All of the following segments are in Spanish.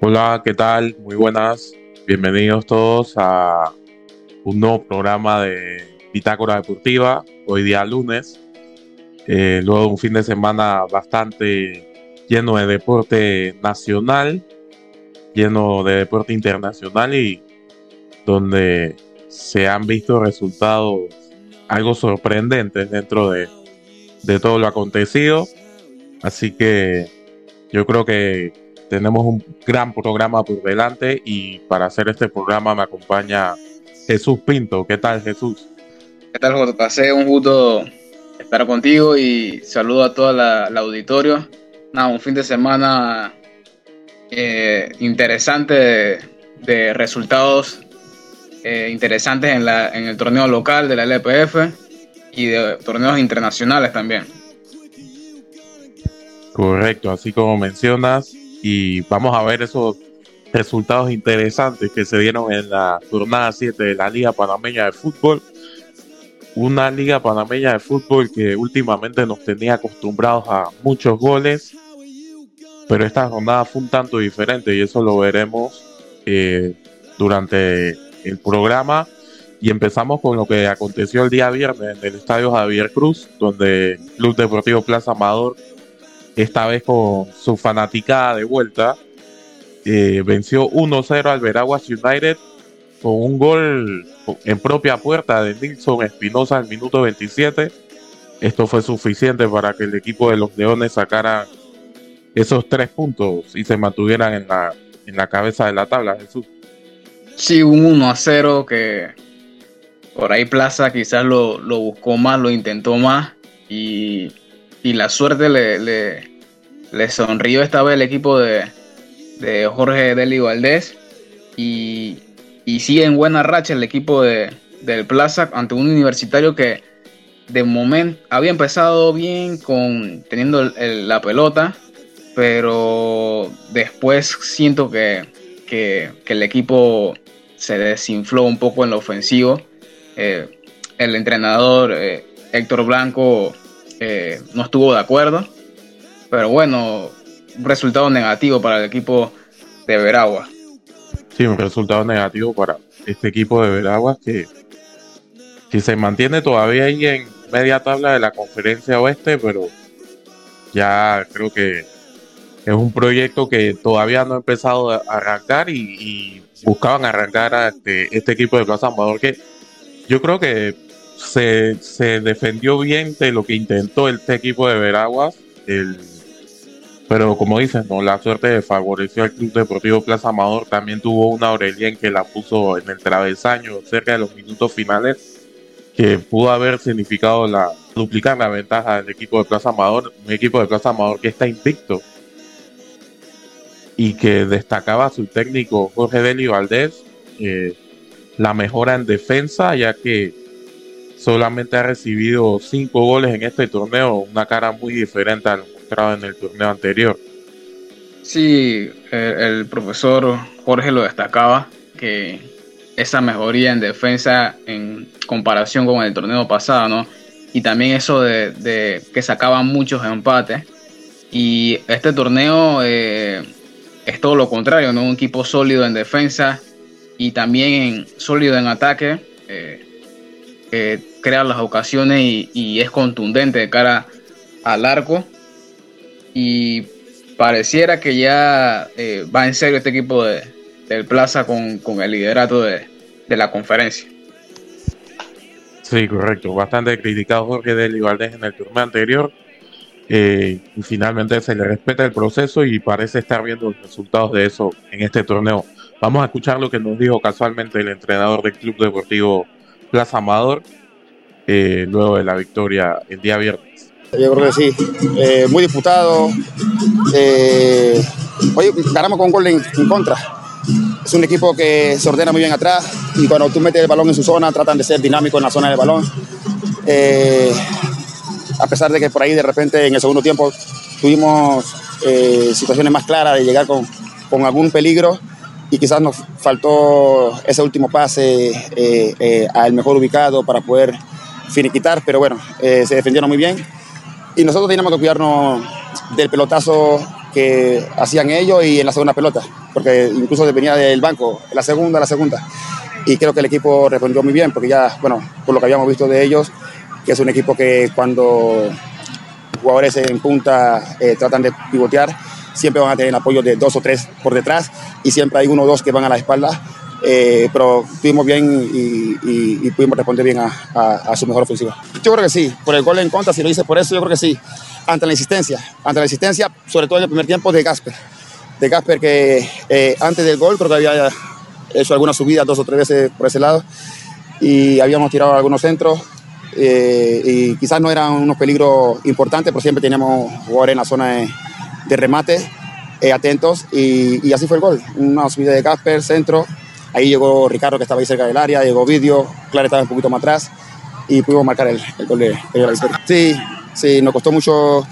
Hola, ¿qué tal? Muy buenas. Bienvenidos todos a un nuevo programa de Bitácora Deportiva, hoy día lunes, eh, luego de un fin de semana bastante lleno de deporte nacional, lleno de deporte internacional y donde se han visto resultados algo sorprendentes dentro de, de todo lo acontecido. Así que yo creo que tenemos un gran programa por delante y para hacer este programa me acompaña Jesús Pinto. ¿Qué tal, Jesús? ¿Qué tal, JPC? Un gusto estar contigo y saludo a toda la, auditorio. Nada, un fin de semana eh, interesante de, resultados eh, interesantes en, la, en el torneo local de la LPF y de torneos internacionales también. Correcto, así como mencionas, y vamos a ver esos resultados interesantes que se dieron en la jornada 7 de la Liga Panameña de Fútbol. Una Liga Panameña de Fútbol que últimamente nos tenía acostumbrados a muchos goles, pero esta jornada fue un tanto diferente y eso lo veremos eh, durante el programa. Y empezamos con lo que aconteció el día viernes en el estadio Javier Cruz, donde Club Deportivo Plaza Amador esta vez con su fanaticada de vuelta. Eh, venció 1-0 al Veraguas United con un gol en propia puerta de Nilson Espinosa al minuto 27. Esto fue suficiente para que el equipo de los Leones sacara esos tres puntos y se mantuvieran en la, en la cabeza de la tabla, Jesús. Sí, un 1 0 que por ahí Plaza quizás lo, lo buscó más, lo intentó más y y la suerte le, le, sonrió esta vez el equipo de, Jorge Deli Valdés y, y sigue en buena racha el equipo de, del Plaza ante un universitario que de momento había empezado bien con teniendo la pelota, pero después siento que, el equipo se desinfló un poco en lo ofensivo. Eh, el entrenador eh, Héctor Blanco eh, no estuvo de acuerdo. Pero bueno, resultado negativo para el equipo de Veragua. Sí, un resultado negativo para este equipo de Veragua que, que se mantiene todavía ahí en media tabla de la conferencia oeste, pero ya creo que es un proyecto que todavía no ha empezado a arrancar y, buscaban arrancar a este, este, equipo de Plaza Amador que yo creo que se, defendió bien de lo que intentó el equipo de Veraguas. Pero como dices, no, la suerte favoreció al Club Deportivo Plaza Amador. También tuvo una Aurelien que la puso en el travesaño cerca de los minutos finales, que pudo haber significado la duplicar la ventaja del equipo de Plaza Amador, un equipo de Plaza Amador que está invicto y que destacaba su técnico Jorge Deli Valdés eh, la mejora en defensa, ya que solamente ha recibido cinco goles en este torneo, una cara muy diferente a lo mostrado en el torneo anterior. Sí, el, profesor Jorge lo destacaba, que esa mejoría en defensa en comparación con el torneo pasado, ¿no? Y también eso de, que sacaban muchos empates. Y este torneo eh, es todo lo contrario, ¿no? Un equipo sólido en defensa y también sólido en ataque. Eh, crea las ocasiones y, es contundente de cara al arco. Y pareciera que ya eh, va en serio este equipo de, del Plaza con, el liderato de, la conferencia. Sí, correcto. Bastante criticado Jorge Deli Valdés en el turno anterior. Eh, y finalmente se le respeta el proceso y parece estar viendo los resultados de eso en este torneo. Vamos a escuchar lo que nos dijo casualmente el entrenador del Club Deportivo Plaza Amador eh, luego de la victoria el día viernes. Yo creo que sí, eh, muy disputado. Hoy ganamos con un gol en, contra. Es un equipo que se ordena muy bien atrás y cuando tú metes el balón en su zona tratan de ser dinámicos en la zona del balón. A pesar de que por ahí de repente en el segundo tiempo tuvimos situaciones más claras de llegar con, algún peligro, y quizás nos faltó ese último pase al mejor ubicado para poder finiquitar, pero bueno, eh, se defendieron muy bien. Y nosotros teníamos que cuidarnos del pelotazo que hacían ellos y en la segunda pelota, porque incluso venía del banco, la segunda, la segunda. Y creo que el equipo respondió muy bien, porque ya, bueno, por lo que habíamos visto de ellos, que es un equipo que cuando jugadores en punta eh, tratan de pivotear, siempre van a tener el apoyo de dos o tres por detrás y siempre hay uno o dos que van a la espalda. Eh, pero estuvimos bien y, pudimos responder bien a, su mejor ofensiva. Yo creo que sí, por el gol en contra, si lo hice por eso, yo creo que sí. Ante la insistencia, ante la insistencia, sobre todo en el primer tiempo de Gasper. De Gasper que eh, antes del gol creo que había hecho algunas subidas dos o tres veces por ese lado y habíamos tirado algunos centros eh, y quizás no eran unos peligros importantes, pero siempre teníamos jugadores en la zona de, remate eh, atentos y, así fue el gol. Una subida de Casper, centro, ahí llegó Ricardo que estaba ahí cerca del área, llegó Vidio, Clara estaba un poquito más atrás y pudimos marcar el, gol de, de Sí, sí, nos costó mucho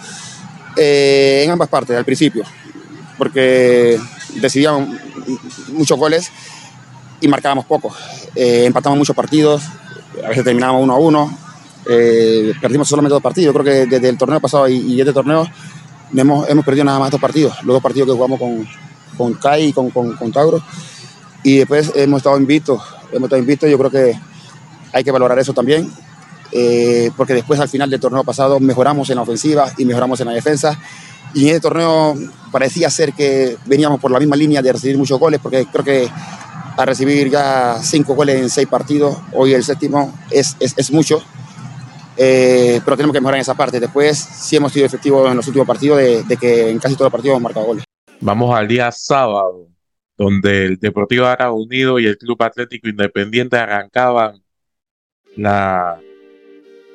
eh, en ambas partes al principio, porque decidíamos muchos goles y marcábamos poco. empatamos muchos partidos, a veces terminábamos uno a uno, eh, perdimos solamente dos partidos. Creo que desde el torneo pasado y, este torneo hemos, hemos, perdido nada más dos partidos. Los dos partidos que jugamos con, con Kai y con, con, Tauro. Y después hemos estado invictos. Hemos estado invictos. Yo creo que hay que valorar eso también. Eh, porque después al final del torneo pasado mejoramos en la ofensiva y mejoramos en la defensa. Y en este torneo parecía ser que veníamos por la misma línea de recibir muchos goles, porque creo que a recibir ya cinco goles en seis partidos, hoy el séptimo es, es, es mucho. Eh, pero tenemos que mejorar en esa parte. Después sí hemos sido efectivos en los últimos partidos de, que en casi todos los partidos hemos marcado goles. Vamos al día sábado, donde el Deportivo Árabe Unido y el Club Atlético Independiente arrancaban la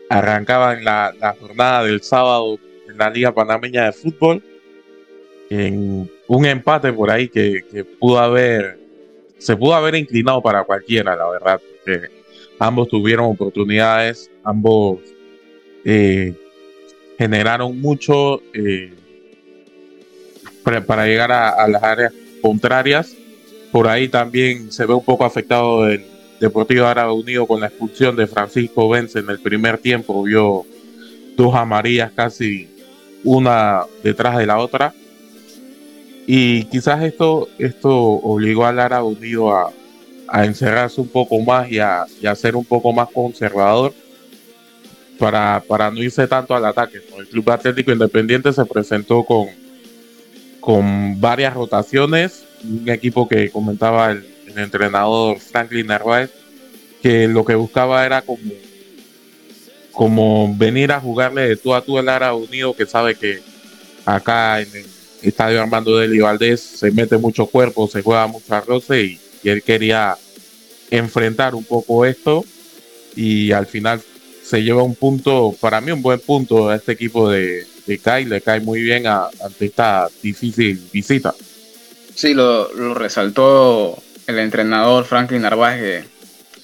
arrancaban la, jornada del sábado en la Liga Panameña de Fútbol en un empate por ahí que, que pudo haber se pudo haber inclinado para cualquiera, la verdad, porque ambos tuvieron oportunidades, ambos eh, generaron mucho eh, para, llegar a, las áreas contrarias. Por ahí también se ve un poco afectado el Deportivo Árabe Unido con la expulsión de Francisco Vence en el primer tiempo. Vio dos amarillas casi una detrás de la otra. Y quizás esto, esto obligó al Árabe Unido a encerrarse un poco más y a, ser un poco más conservador para, para no irse tanto al ataque. El Club Atlético Independiente se presentó con, con varias rotaciones, un equipo que comentaba el, entrenador Franklin Narváez, que lo que buscaba era como, como venir a jugarle de tú a tú el Ara Unido, que sabe que acá en el estadio Armando de Valdés se mete mucho cuerpo, se juega mucho arroce y y él quería enfrentar un poco esto y al final se lleva un punto, para mí un buen punto a este equipo de, de Kai, le cae muy bien ante esta difícil visita. Sí, lo, resaltó el entrenador Franklin Narváez que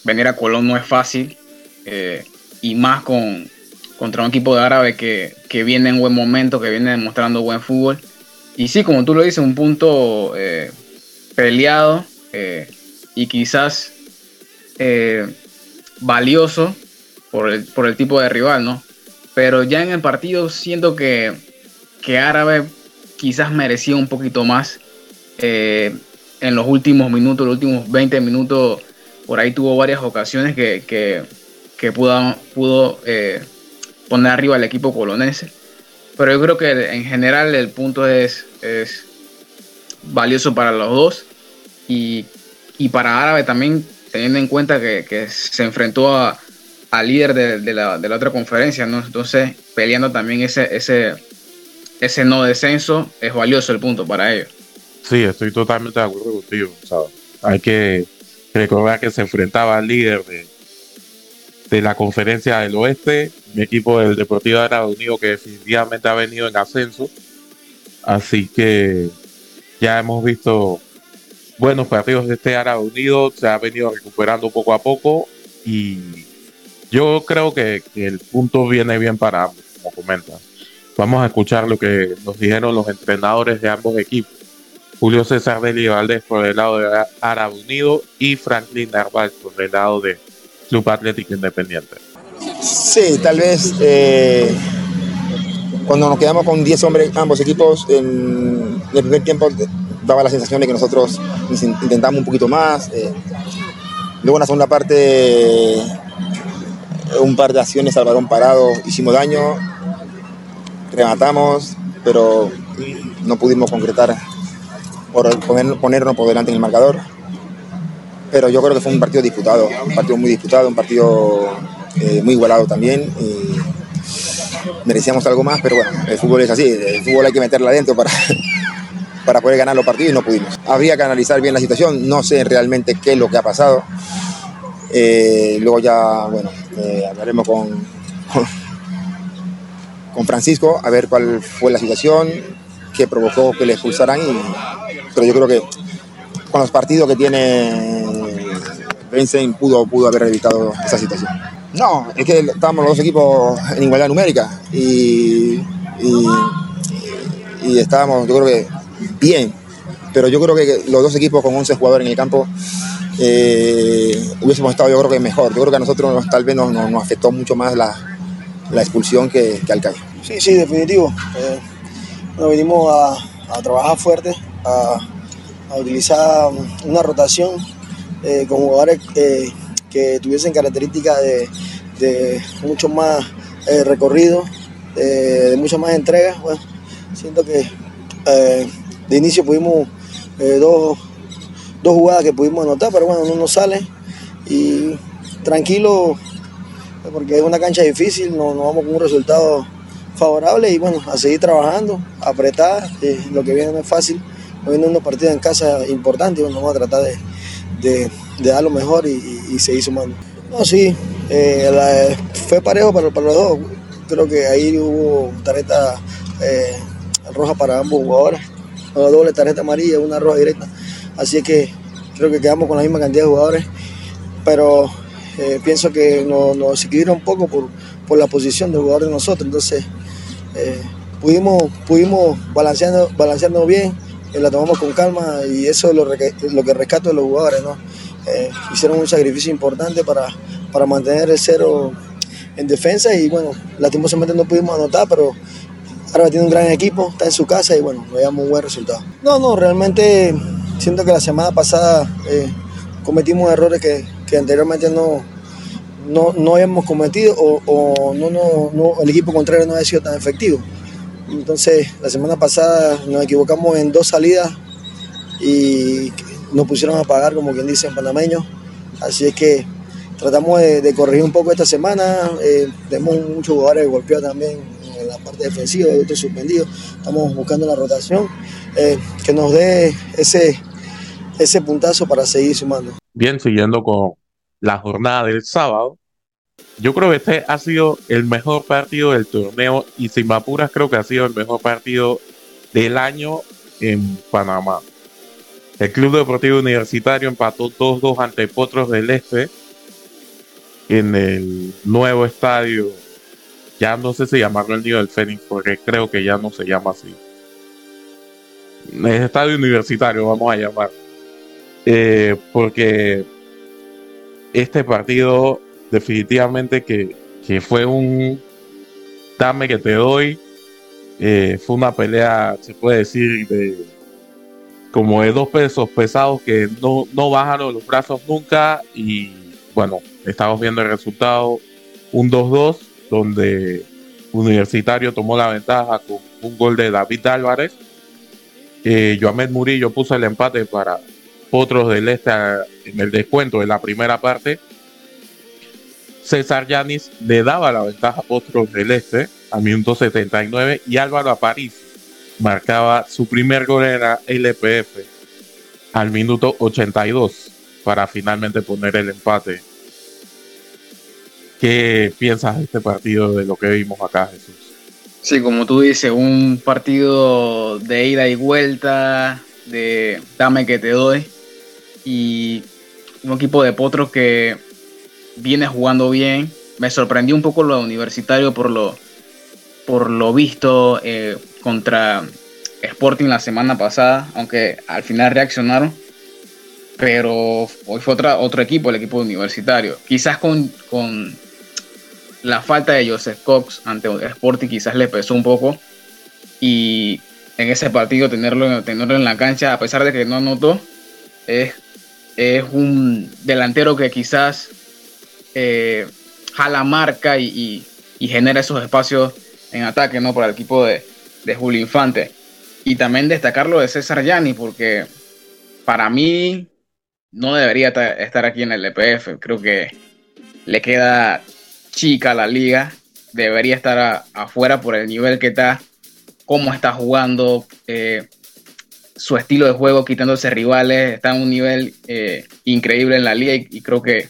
venir a Colón no es fácil eh, y más con contra un equipo de árabe que, viene en buen momento, que viene demostrando buen fútbol. Y sí, como tú lo dices, un punto eh, peleado eh, y quizás valioso por el, por el, tipo de rival, ¿no? Pero ya en el partido siento que, que Árabe quizás merecía un poquito más. Eh, en los últimos minutos, los últimos 20 minutos, por ahí tuvo varias ocasiones que, que, pudo, pudo poner arriba al equipo colonense. Pero yo creo que en general el punto es, es valioso para los dos y, para Árabe también, teniendo en cuenta que, se enfrentó a, al líder de, la, otra conferencia, ¿no? Entonces, peleando también ese, ese, ese no descenso, es valioso el punto para ellos. Sí, estoy totalmente de acuerdo contigo. hay que recordar que se enfrentaba al líder de, de la conferencia del oeste, mi equipo del Deportivo Árabe Unido, que definitivamente ha venido en ascenso. Así que ya hemos visto buenos partidos de este Árabe Unido, se ha venido recuperando poco a poco y yo creo que, el punto viene bien para ambos, como comentan. Vamos a escuchar lo que nos dijeron los entrenadores de ambos equipos. Julio César Deli Valdés por el lado de Árabe Unido y Franklin Narváez por el lado de Club Atlético Independiente. Sí, tal vez eh, cuando nos quedamos con 10 hombres, ambos equipos, en el primer tiempo daba la sensación de que nosotros intentamos un poquito más. Eh, luego en la segunda parte, un par de acciones al balón parado, hicimos daño, rematamos, pero no pudimos concretar por ponernos por delante en el marcador. Pero yo creo que fue un partido disputado, un partido muy disputado, un partido eh, muy igualado también. Merecíamos algo más, pero bueno, el fútbol es así, el fútbol hay que meterla adentro para, para poder ganar los partidos y no pudimos. Habría que analizar bien la situación, no sé realmente qué es lo que ha pasado. Eh, luego ya, bueno, eh, hablaremos con, con, Francisco a ver cuál fue la situación, qué provocó que le expulsaran. Y, pero yo creo que con los partidos que tiene Vincent pudo, pudo haber evitado esa situación. No, es que estábamos los dos equipos en igualdad numérica y, y, estábamos, yo creo que bien, pero yo creo que los dos equipos con 11 jugadores en el campo eh, hubiésemos estado yo creo que mejor. Yo creo que a nosotros tal vez nos, nos, afectó mucho más la, la expulsión que, que, al CAI. Sí, sí, definitivo. Eh, nos vinimos a, a, trabajar fuerte, a, a, utilizar una rotación eh, con jugadores eh, que tuviesen características de, mucho más eh, recorrido, de mucha más entrega. Bueno, siento que de inicio pudimos eh, dos, jugadas que pudimos anotar, pero bueno, no nos sale. Y tranquilo, porque es una cancha difícil, nos, vamos con un resultado favorable y bueno, a seguir trabajando, apretar, lo que viene no es fácil, nos vienen unos partidos en casa importantes y bueno, vamos a tratar de de dar lo mejor y, seguir sumando. No, sí, eh, fue parejo para, para, los dos. Creo que ahí hubo tarjeta eh, roja para ambos jugadores, una doble tarjeta amarilla, una roja directa. Así que creo que quedamos con la misma cantidad de jugadores, pero eh, pienso que nos, nos equilibra un poco por, por, la posición del jugador de nosotros. Entonces pudimos, pudimos balanceando, balancearnos bien, la tomamos con calma y eso es lo, lo que rescato de los jugadores. ¿no? Eh, hicieron un sacrificio importante para, para mantener el cero en defensa y bueno, lastimosamente no pudimos anotar, pero ahora tiene un gran equipo, está en su casa y bueno, veamos un buen resultado. No, no, realmente siento que la semana pasada eh, cometimos errores que, que anteriormente no, no, no habíamos cometido o, o no, no, el equipo contrario no había sido tan efectivo. Entonces, la semana pasada nos equivocamos en dos salidas y nos pusieron a pagar, como quien dice en panameño. Así es que tratamos de, corregir un poco esta semana. Eh, tenemos muchos jugadores golpeados también la parte defensiva, otros suspendidos. Estamos buscando la rotación eh, que nos dé ese, ese puntazo para seguir sumando. Bien, siguiendo con la jornada del sábado. Yo creo que este ha sido el mejor partido del torneo y sin apuras creo que ha sido el mejor partido del año en Panamá. El Club Deportivo Universitario empató 2-2 ante Potros del Este en el nuevo estadio. Ya no sé si llamarlo el Nido del Fénix, porque creo que ya no se llama así. El estadio universitario, vamos a llamar. Eh, porque este partido definitivamente que, que, fue un dame que te doy. Eh, fue una pelea, se puede decir, de como de dos pesos pesados que no, no bajaron los brazos nunca y bueno, estamos viendo el resultado, un 2-2 donde Universitario tomó la ventaja con un gol de David Álvarez. Eh, Murillo puso el empate para otros del Este en el descuento de la primera parte. César Yanis le daba la ventaja a Potros del Este al minuto 79 y Álvaro Aparicio marcaba su primer gol en la LPF al minuto 82 para finalmente poner el empate. ¿Qué piensas de este partido, de lo que vimos acá, Jesús? Sí, como tú dices, un partido de ida y vuelta, de dame que te doy, y un equipo de potros que viene jugando bien. Me sorprendió un poco lo universitario por lo, por lo visto. Eh, contra Sporting la semana pasada, aunque al final reaccionaron. Pero hoy fue otra, otro equipo, el equipo universitario. Quizás con, con, la falta de Joseph Cox ante Sporting quizás le pesó un poco y en ese partido tenerlo, tenerlo en la cancha, a pesar de que no anotó, es, es un delantero que quizás eh, jala marca y, genera esos espacios en ataque ¿no? para el equipo de, de Julio Infante. Y también destacarlo de César Yanni, porque para mí no debería estar aquí en el EPF. Creo que le queda chica la liga. Debería estar afuera por el nivel que está, cómo está jugando, eh, su estilo de juego, quitándose rivales. Está en un nivel eh, increíble en la liga y, creo que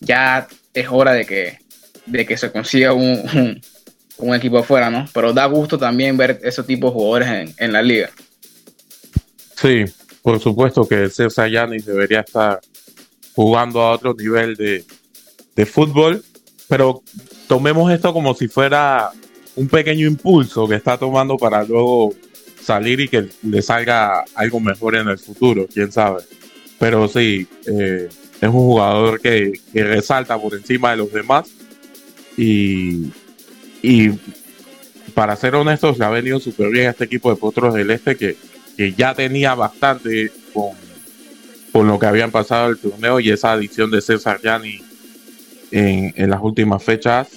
ya es hora de que, de que se consiga un, un, equipo afuera, ¿no? Pero da gusto también ver esos tipos de jugadores en, en la liga. Sí, por supuesto que César Yanis debería estar jugando a otro nivel de, de fútbol, pero tomemos esto como si fuera un pequeño impulso que está tomando para luego salir y que le salga algo mejor en el futuro, quién sabe. Pero sí, eh, es un jugador que, resalta por encima de los demás y, y para ser honestos, le ha venido súper bien a este equipo de Potros del Este que, que ya tenía bastante con, con lo que habían pasado el torneo y esa adición de César Gianni en, las últimas fechas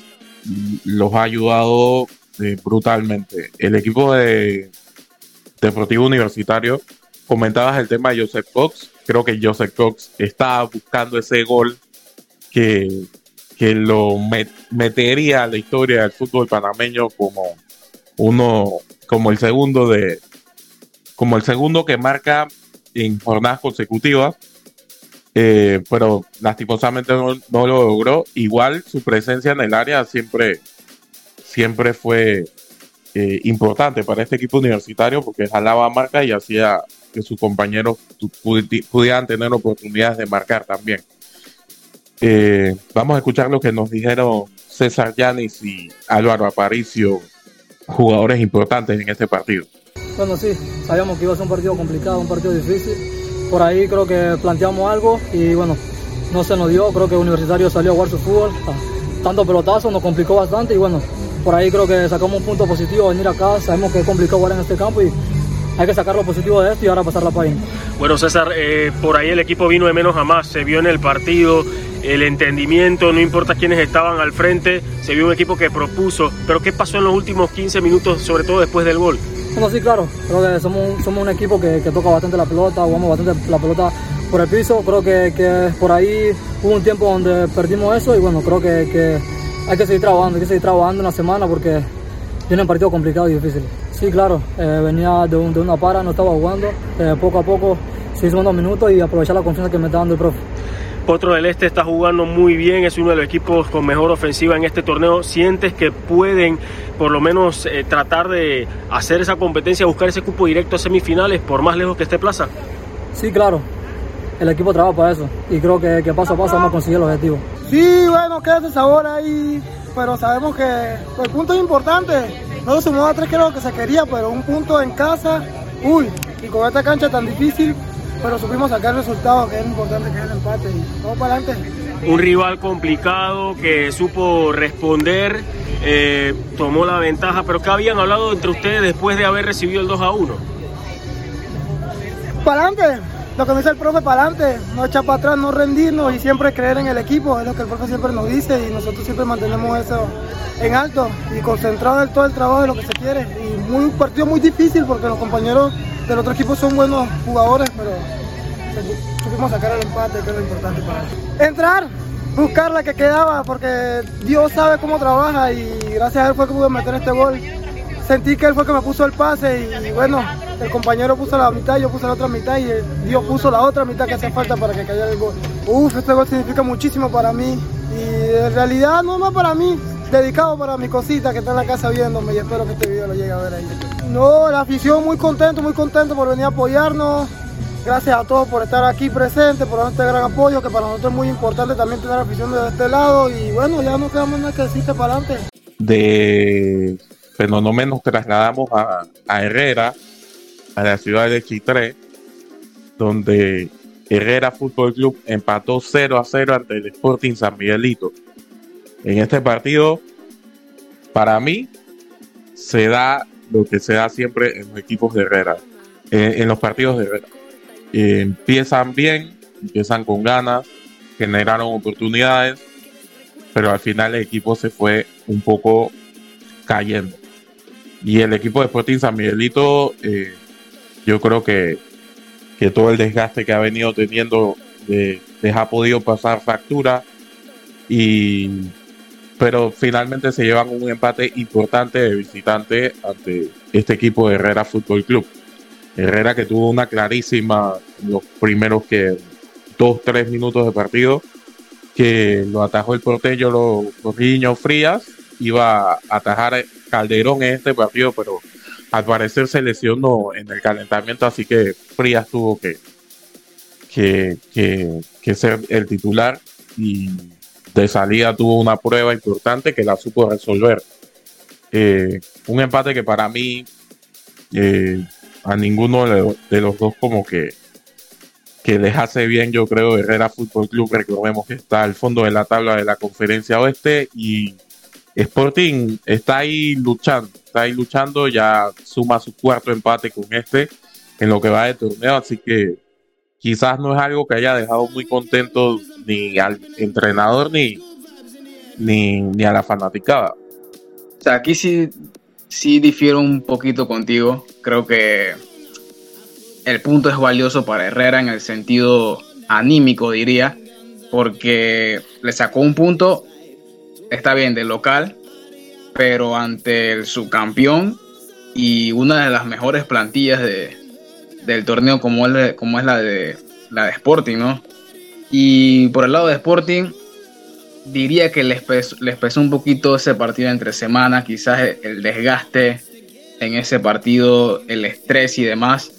los ha ayudado eh, brutalmente. El equipo de Deportivo Universitario, comentabas el tema de Joseph Cox, creo que Joseph Cox está buscando ese gol que, que lo metería a la historia del fútbol panameño como uno, como el segundo de, como el segundo que marca en jornadas consecutivas, eh, pero lastimosamente no, lo logró. Igual su presencia en el área siempre, siempre fue eh, importante para este equipo universitario porque jalaba marca y hacía que sus compañeros pudieran tener oportunidades de marcar también. Eh, vamos a escuchar lo que nos dijeron César Yanis y Álvaro Aparicio, jugadores importantes en este partido. Bueno, sí, sabíamos que iba a ser un partido complicado, un partido difícil. Por ahí creo que planteamos algo y bueno, no se nos dio. Creo que Universitario salió a jugar su fútbol. Tanto pelotazo nos complicó bastante y bueno, por ahí creo que sacamos un punto positivo venir acá. Sabemos que es complicado jugar en este campo y hay que sacar lo positivo de esto y ahora pasar la página. Bueno, César, eh, por ahí el equipo vino de menos a más, se vio en el partido, el entendimiento, no importa quiénes estaban al frente, se vio un equipo que propuso, pero ¿qué pasó en los últimos 15 minutos, sobre todo después del gol? Bueno, sí, claro. Creo que somos, somos un equipo que, toca bastante la pelota, jugamos bastante la pelota por el piso. Creo que, por ahí hubo un tiempo donde perdimos eso y bueno, creo que, hay que seguir trabajando, hay que seguir trabajando una semana porque un partido complicado y difícil. Sí, claro, eh, venía de, una para, no estaba jugando. Eh, poco a poco se hizo unos minutos y aprovechar la confianza que me está dando el profe. Potro del Este está jugando muy bien, es uno de los equipos con mejor ofensiva en este torneo. ¿Sientes que pueden por lo menos eh, tratar de hacer esa competencia, buscar ese cupo directo a semifinales, por más lejos que esté Plaza? Sí, claro. El equipo trabaja para eso y creo que, paso a paso vamos a conseguir el objetivo. Sí, bueno, queda ese sabor ahí, pero sabemos que el punto es importante. No sumó a tres que lo que se quería, pero un punto en casa, uy, y con esta cancha tan difícil, pero supimos sacar el resultado, que es importante, que es el empate. Y vamos para adelante. Un rival complicado que supo responder, eh, tomó la ventaja, pero ¿qué habían hablado entre ustedes después de haber recibido el 2 a 1? Para adelante, lo que me dice el profe, para adelante, no echar para atrás, no rendirnos y siempre creer en el equipo, es lo que el profe siempre nos dice y nosotros siempre mantenemos eso en alto y concentrado en todo el trabajo de lo que se quiere. Y muy, un partido muy difícil porque los compañeros del otro equipo son buenos jugadores, pero supimos sacar el empate, que es lo importante para él. Entrar, buscar la que quedaba, porque Dios sabe cómo trabaja y gracias a él fue que pude meter este gol. Sentí que él fue que me puso el pase y, bueno, el compañero puso la mitad, yo puse la otra mitad y Dios puso la otra mitad que hacía falta para que cayera el gol. Uf, este gol significa muchísimo para mí y en realidad no más para mí, dedicado para mi cosita que está en la casa viéndome y espero que este video lo llegue a ver ahí. No, la afición muy contento, muy contento por venir a apoyarnos. Gracias a todos por estar aquí presentes, por este gran apoyo, que para nosotros es muy importante también tener afición de este lado. Y bueno, ya no quedamos nada que decirte para adelante. De Fenómeno nos trasladamos a, a Herrera, a la ciudad de Chitré, donde Herrera Fútbol Club empató 0 a 0 ante el Sporting San Miguelito. En este partido, para mí, se da lo que se da siempre en los equipos de Herrera, en los partidos de Herrera. Empiezan bien, empiezan con ganas, generaron oportunidades, pero al final el equipo se fue un poco cayendo. Y el equipo de Sporting San Miguelito, eh, yo creo que, que, todo el desgaste que ha venido teniendo les ha podido pasar factura. Y, pero finalmente se llevan un empate importante de visitante ante este equipo de Herrera Fútbol Club. Herrera que tuvo una clarísima los primeros que dos, tres minutos de partido que lo atajó el porteño los, niños Frías, iba a atajar Calderón en este partido, pero al parecer se lesionó en el calentamiento, así que Frías tuvo que, que, ser el titular y de salida tuvo una prueba importante que la supo resolver. Eh, un empate que para mí eh, a ninguno de los dos como que que les hace bien, yo creo, Herrera Fútbol Club. Recordemos que está al fondo de la tabla de la Conferencia Oeste y Sporting está ahí luchando, está ahí luchando, ya suma su cuarto empate con este en lo que va de torneo, así que quizás no es algo que haya dejado muy contento ni al entrenador ni, ni, ni a la fanaticada. O sea, aquí sí, sí difiero un poquito contigo. Creo que el punto es valioso para Herrera en el sentido anímico, diría, porque le sacó un punto, está bien, de local, pero ante el subcampeón y una de las mejores plantillas de, del torneo como es, como es la, de, la de Sporting, ¿no? Y por el lado de Sporting, diría que les pesó, les pesó un poquito ese partido entre semanas, quizás el desgaste en ese partido, el estrés y demás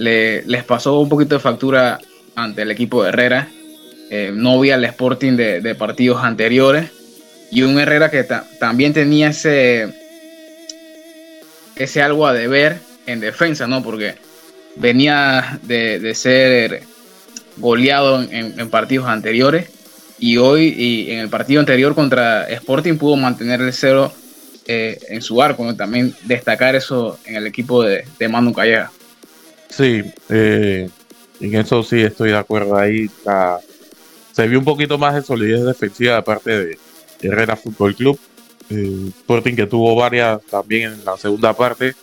les pasó un poquito de factura ante el equipo de Herrera. Eh, no vi al Sporting de, partidos anteriores. Y un Herrera que también tenía ese, ese algo a deber en defensa, ¿no? Porque venía de, ser goleado en, partidos anteriores. Y hoy, y en el partido anterior contra Sporting, pudo mantener el cero eh, en su arco. También destacar eso en el equipo de, de Manu Calleja. Sí, eh, en eso sí estoy de acuerdo. Ahí se vio un poquito más de solidez defensiva de parte de Herrera Fútbol Club. Eh, Sporting que tuvo varias también en la segunda parte,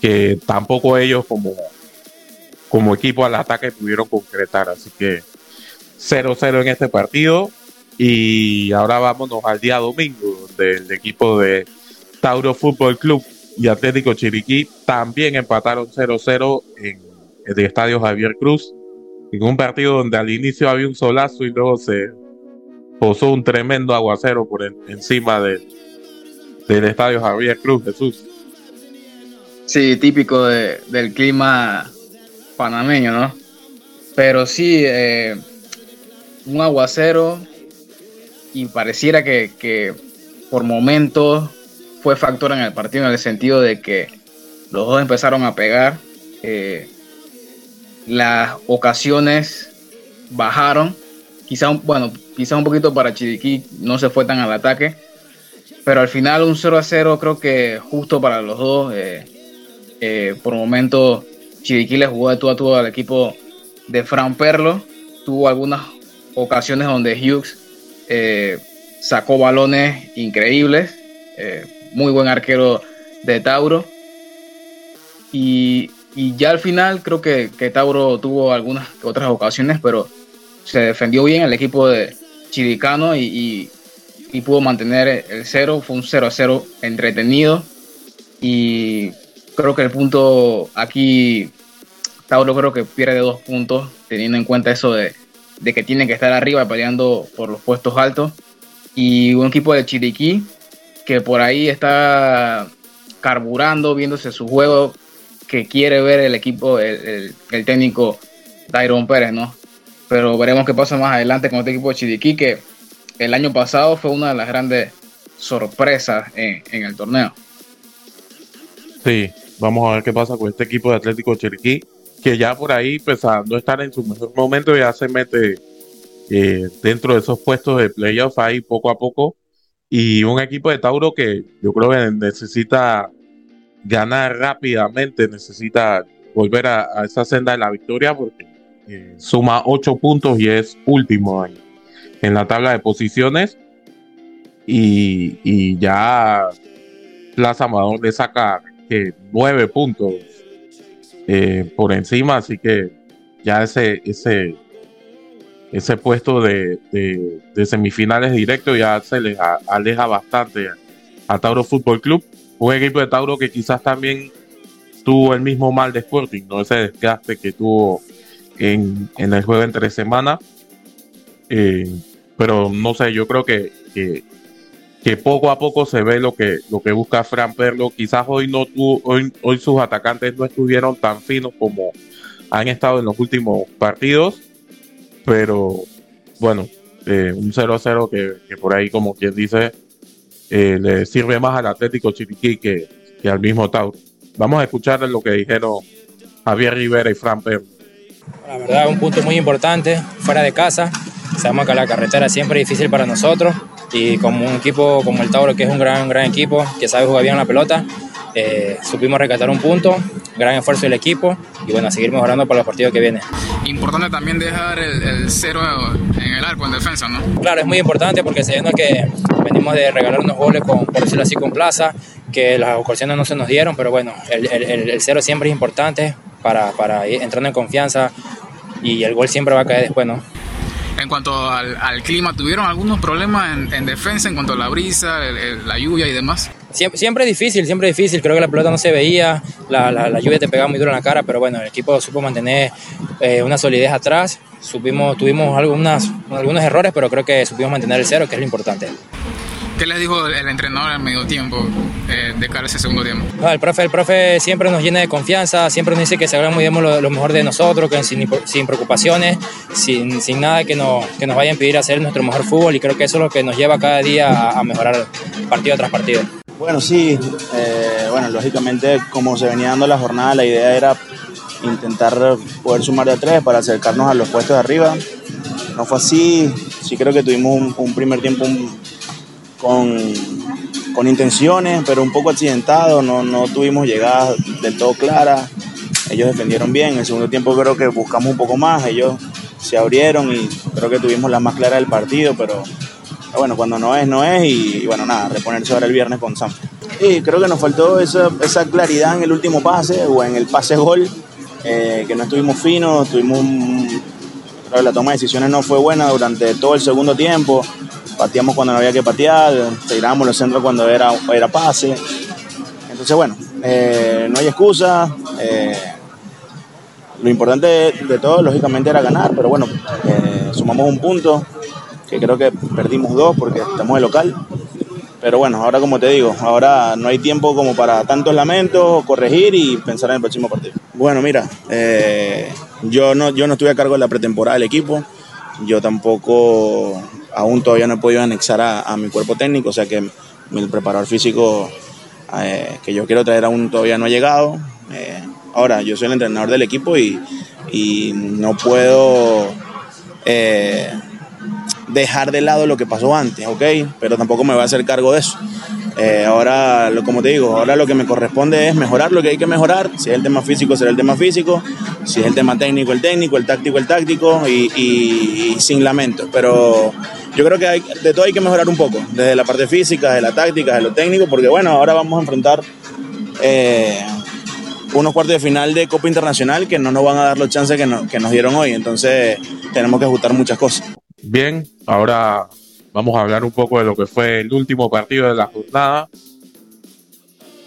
que tampoco ellos como, como equipo al ataque pudieron concretar. Así que 0-0 en este partido. Y ahora vámonos al día domingo del equipo de Tauro Fútbol Club y Atlético Chiriquí también empataron 0-0 en el estadio Javier Cruz, en un partido donde al inicio había un solazo y luego se posó un tremendo aguacero por encima del estadio Javier Cruz, Jesús. Sí, típico del clima panameño, ¿no? Pero sí, eh, un aguacero y pareciera que, que por momentos fue factor en el partido en el sentido de que los dos empezaron a pegar. Eh, las ocasiones bajaron. Quizá, bueno, quizá un poquito para Chiriquí no se fue tan al ataque. Pero al final un 0 a 0 creo que justo para los dos. Eh, eh, por momento Chiriquí le jugó de tú a tú al equipo de Fran Perlo. Tuvo algunas ocasiones donde Hughes sacó balones increíbles muy buen arquero de Tauro. Y, ya al final creo que, Tauro tuvo algunas otras ocasiones, pero se defendió bien el equipo de Chiricano y, pudo mantener el cero. Fue un 0 a 0 entretenido. Y creo que el punto aquí, Tauro creo que pierde dos puntos, teniendo en cuenta eso de, de que tiene que estar arriba peleando por los puestos altos. Y un equipo de Chiriquí que por ahí está carburando, viéndose su juego, que quiere ver el equipo, el, técnico Tyron Pérez, ¿no? Pero veremos qué pasa más adelante con este equipo de Chiriquí, que el año pasado fue una de las grandes sorpresas en, el torneo. Sí, vamos a ver qué pasa con este equipo de Atlético Chiriquí, que ya por ahí, empezando a estar en su mejor momento, ya se mete eh, dentro de esos puestos de playoff ahí poco a poco y un equipo de Tauro que yo creo que necesita ganar rápidamente, necesita volver a, esa senda de la victoria porque eh, suma ocho puntos y es último en, la tabla de posiciones. Y, ya Plaza Amador le saca que nueve puntos eh, por encima, así que ya ese, ese, ese puesto de, semifinales directo ya se les aleja bastante a Tauro Fútbol Club un equipo de Tauro que quizás también tuvo el mismo mal de Sporting, ¿no? Ese desgaste que tuvo en, el juego entre semanas. Eh, pero no sé, yo creo que, que, poco a poco se ve lo que, lo que busca Fran Perlo. Quizás hoy no tuvo, hoy, hoy sus atacantes no estuvieron tan finos como han estado en los últimos partidos. Pero bueno, eh, un 0-0 que, que por ahí, como quien dice, eh, le sirve más al Atlético Chiriquí que, al mismo Tauro. Vamos a escuchar lo que dijeron Javier Rivera y Fran Perro. La verdad, un punto muy importante, fuera de casa. Sabemos que la carretera siempre es difícil para nosotros y como un equipo como el Tauro, que es un gran, gran equipo, que sabe jugar bien la pelota, eh, supimos rescatar un punto, gran esfuerzo del equipo y bueno, a seguir mejorando para los partidos que vienen. Importante también dejar el, cero en el arco en defensa, ¿no? Claro, es muy importante porque sabiendo que venimos de regalar unos goles, con, por decirlo así, con plaza, que las ocasiones no se nos dieron, pero bueno, el, el, cero siempre es importante para, para ir entrando en confianza y el gol siempre va a caer después, ¿no? En cuanto al, clima, ¿tuvieron algunos problemas en, defensa en cuanto a la brisa, la lluvia y demás? Siempre, es difícil, siempre difícil. Creo que la pelota no se veía, la, lluvia te pegaba muy duro en la cara, pero bueno, el equipo supo mantener eh, una solidez atrás. Supimos, tuvimos algunas, algunos errores, pero creo que supimos mantener el cero, que es lo importante. ¿Qué les dijo el entrenador al medio tiempo eh, de cara a ese segundo tiempo? el, profe, el profe siempre nos llena de confianza, siempre nos dice que se muy bien lo, mejor de nosotros, que sin, sin preocupaciones, sin, sin, nada que nos, que nos vaya a impedir hacer nuestro mejor fútbol y creo que eso es lo que nos lleva cada día a, mejorar partido tras partido. Bueno, sí, eh, bueno, lógicamente como se venía dando la jornada, la idea era intentar poder sumar de tres para acercarnos a los puestos de arriba. No fue así, sí creo que tuvimos un, un primer tiempo un, con, intenciones, pero un poco accidentado, no, no tuvimos llegadas del todo claras. Ellos defendieron bien, en el segundo tiempo creo que buscamos un poco más, ellos se abrieron y creo que tuvimos la más clara del partido, pero bueno, cuando no es, no es y, bueno, nada, reponerse ahora el viernes con Sam. Y creo que nos faltó esa, esa claridad en el último pase o en el pase gol, eh, que no estuvimos finos, tuvimos la toma de decisiones no fue buena durante todo el segundo tiempo pateamos cuando no había que patear, tirábamos los centros cuando era, era pase. Entonces, bueno, eh, no hay excusa. Eh, lo importante de, todo, lógicamente, era ganar, pero bueno, eh, sumamos un punto, que creo que perdimos dos porque estamos de local. Pero bueno, ahora como te digo, ahora no hay tiempo como para tantos lamentos, corregir y pensar en el próximo partido. Bueno, mira, yo, no, yo no estuve a cargo de la pretemporada del equipo, yo tampoco aún todavía no he podido anexar a, mi cuerpo técnico, o sea que el preparador físico eh, que yo quiero traer aún todavía no ha llegado. Eh, ahora, yo soy el entrenador del equipo y, no puedo eh, dejar de lado lo que pasó antes, ¿ok? Pero tampoco me voy a hacer cargo de eso. Eh, ahora, lo, como te digo, ahora lo que me corresponde es mejorar lo que hay que mejorar. Si es el tema físico, será el tema físico. Si es el tema técnico, el técnico, el táctico, el táctico y, sin lamentos. Pero yo creo que de todo hay que mejorar un poco, desde la parte física, de la táctica, de lo técnico, porque bueno, ahora vamos a enfrentar eh, unos cuartos de final de Copa Internacional que no nos van a dar los chances que, nos dieron hoy. Entonces tenemos que ajustar muchas cosas. Bien, ahora Vamos a hablar un poco de lo que fue el último partido de la jornada,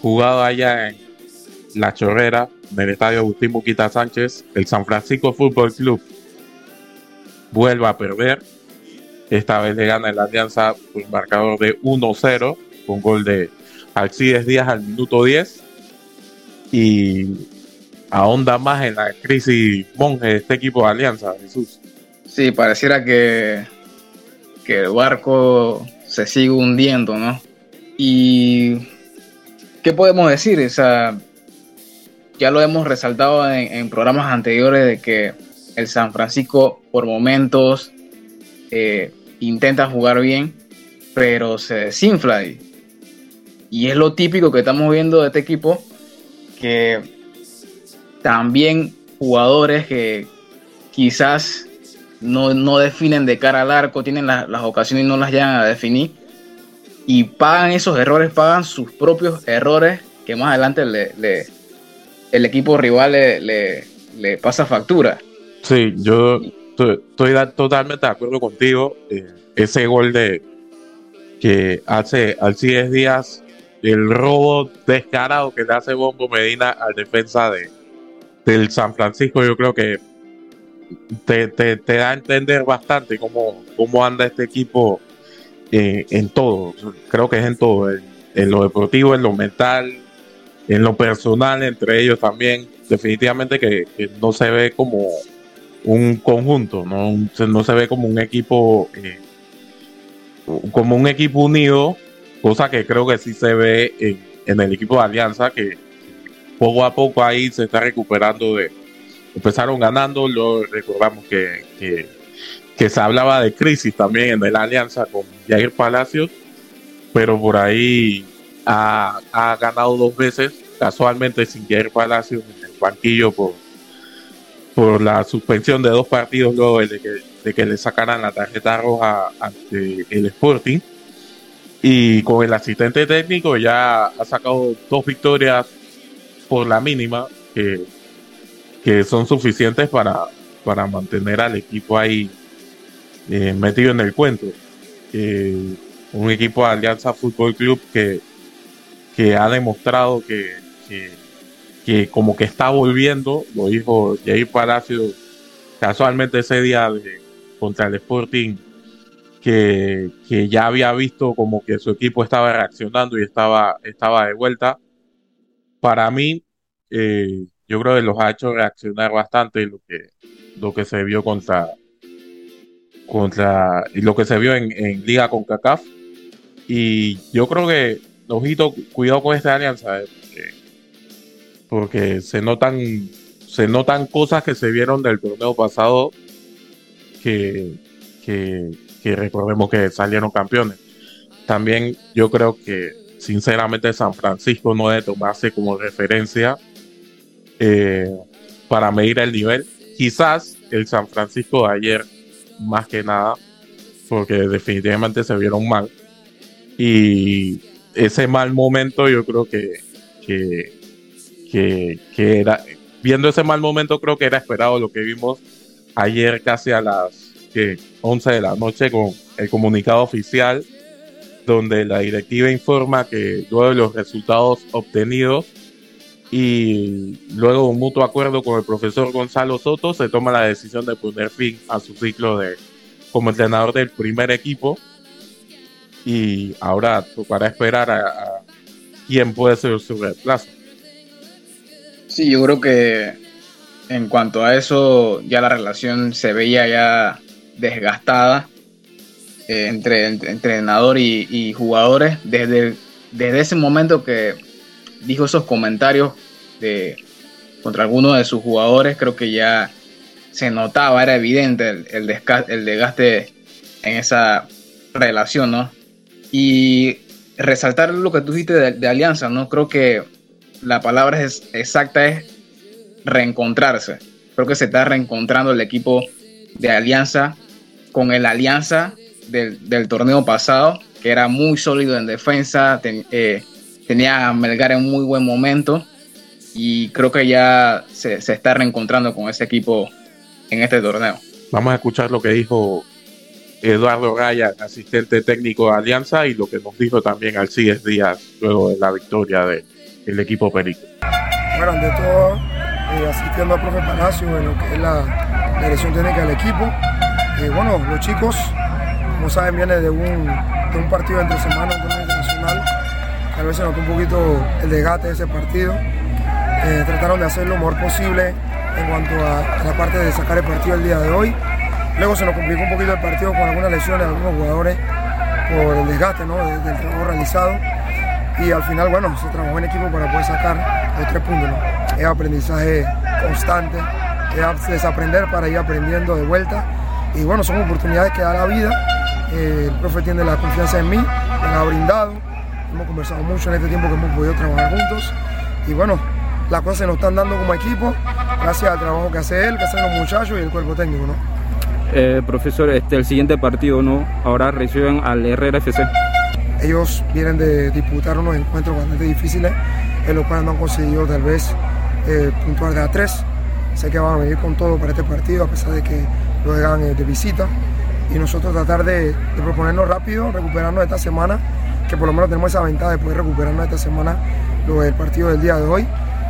jugado allá en La Chorrera, en el estadio Agustín Muquita Sánchez. El San Francisco Fútbol Club vuelve a perder. Esta vez le gana la Alianza por un marcador de 1-0, con gol de Alcides Díaz al minuto 10. Y ahonda más en la crisis monje de este equipo de Alianza, Jesús. Sí, pareciera que que el barco se sigue hundiendo, ¿no? Y ¿qué podemos decir? O sea, ya lo hemos resaltado en, programas anteriores de que el San Francisco por momentos eh, intenta jugar bien, pero se desinfla. Y, y es lo típico que estamos viendo de este equipo, que también jugadores que quizás no, definen de cara al arco, tienen las ocasiones y no las llegan a definir. Y pagan esos errores, pagan sus propios errores que más adelante le, el equipo rival le, le, pasa factura. Sí, yo estoy, totalmente de acuerdo contigo. Eh, ese gol de que hace Alcides Díaz, el robo descarado que le hace Bombo Medina al defensa de, del San Francisco, yo creo que te, da a entender bastante cómo, cómo anda este equipo eh, en todo. Creo que es en todo, en, lo deportivo, en lo mental, en lo personal, entre ellos también. Definitivamente que, no se ve como un conjunto, no, no se ve como un equipo eh, como un equipo unido, cosa que creo que sí se ve en, el equipo de Alianza, que poco a poco ahí se está recuperando de, empezaron ganando, lo recordamos que, que, se hablaba de crisis también en la alianza con Jair Palacios, pero por ahí ha, ganado dos veces, casualmente sin Jair Palacios en el banquillo por, por la suspensión de dos partidos luego de que, de que le sacaran la tarjeta roja ante el Sporting. Y con el asistente técnico ya ha sacado dos victorias por la mínima, que que son suficientes para, para mantener al equipo ahí eh, metido en el cuento. un equipo de Alianza Fútbol Club que, que ha demostrado que, como que está volviendo, lo dijo Jair Palacio casualmente ese día contra el Sporting, que, que, ya había visto como que su equipo estaba reaccionando y estaba, estaba de vuelta. Para mí, eh, yo creo que los ha hecho reaccionar bastante lo que, lo que se vio contra, contra y lo que se vio en, Liga con CACAF. Y yo creo que, ojito, cuidado con esta alianza, eh, se notan se notan cosas que se vieron del torneo pasado que, que, que recordemos que salieron campeones. También yo creo que sinceramente San Francisco no debe tomarse como referencia eh, para medir el nivel. Quizás el San Francisco de ayer, más que nada, porque definitivamente se vieron mal. Y ese mal momento yo creo que, que, que, era, viendo ese mal momento creo que era esperado lo que vimos ayer casi a las 11 de la noche con el comunicado oficial donde la directiva informa que luego de los resultados obtenidos y luego un mutuo acuerdo con el profesor Gonzalo Soto se toma la decisión de poner fin a su ciclo de como entrenador del primer equipo y ahora tocará esperar a, quién puede ser su reemplazo. Sí, yo creo que en cuanto a eso ya la relación se veía ya desgastada eh, entre, entrenador y, jugadores desde, desde ese momento que dijo esos comentarios de, contra algunos de sus jugadores, creo que ya se notaba, era evidente el, el, el desgaste en esa relación, ¿no? Y resaltar lo que tú dijiste de, Alianza, ¿no? Creo que la palabra es, exacta es reencontrarse. Creo que se está reencontrando el equipo de Alianza con el Alianza del, torneo pasado, que era muy sólido en defensa, eh, tenía a Melgar en muy buen momento y creo que ya se, está reencontrando con ese equipo en este torneo. Vamos a escuchar lo que dijo Eduardo Raya, asistente técnico de Alianza, y lo que nos dijo también Alcides Díaz luego de la victoria del equipo Perico. Bueno, ante todo, eh, asistiendo al profe Palacio en lo que es la, dirección técnica del equipo. Eh, bueno, los chicos, como saben, vienen de un, de un partido entre semana, un torneo internacional tal vez se notó un poquito el desgaste de ese partido. Eh, trataron de hacer lo mejor posible en cuanto a, la parte de sacar el partido el día de hoy. Luego se nos complicó un poquito el partido con algunas lesiones de algunos jugadores por el desgaste del trabajo realizado. Y al final, bueno, se trabajó en equipo para poder sacar los tres puntos. Es aprendizaje constante, es desaprender para ir aprendiendo de vuelta. Y bueno, son oportunidades que da la vida Eh, el profe tiene la confianza en mí, me la ha brindado. Hemos conversado mucho en este tiempo que hemos podido trabajar juntos. Y bueno, las cosas se nos están dando como equipo, gracias al trabajo que hace él, que hacen los muchachos y el cuerpo técnico, ¿no? Eh, profesor, este, el siguiente partido, ¿no? Ahora reciben al Herrera FC. Ellos vienen de disputar unos encuentros bastante difíciles, en los cuales no han conseguido tal vez eh, puntuar de a tres. Sé que van a venir con todo para este partido, a pesar de que lo hagan eh, de visita. Y nosotros tratar de, de proponernos rápido, recuperarnos esta semana, que por lo menos tenemos esa ventaja de poder recuperarnos esta semana lo del partido del día de hoy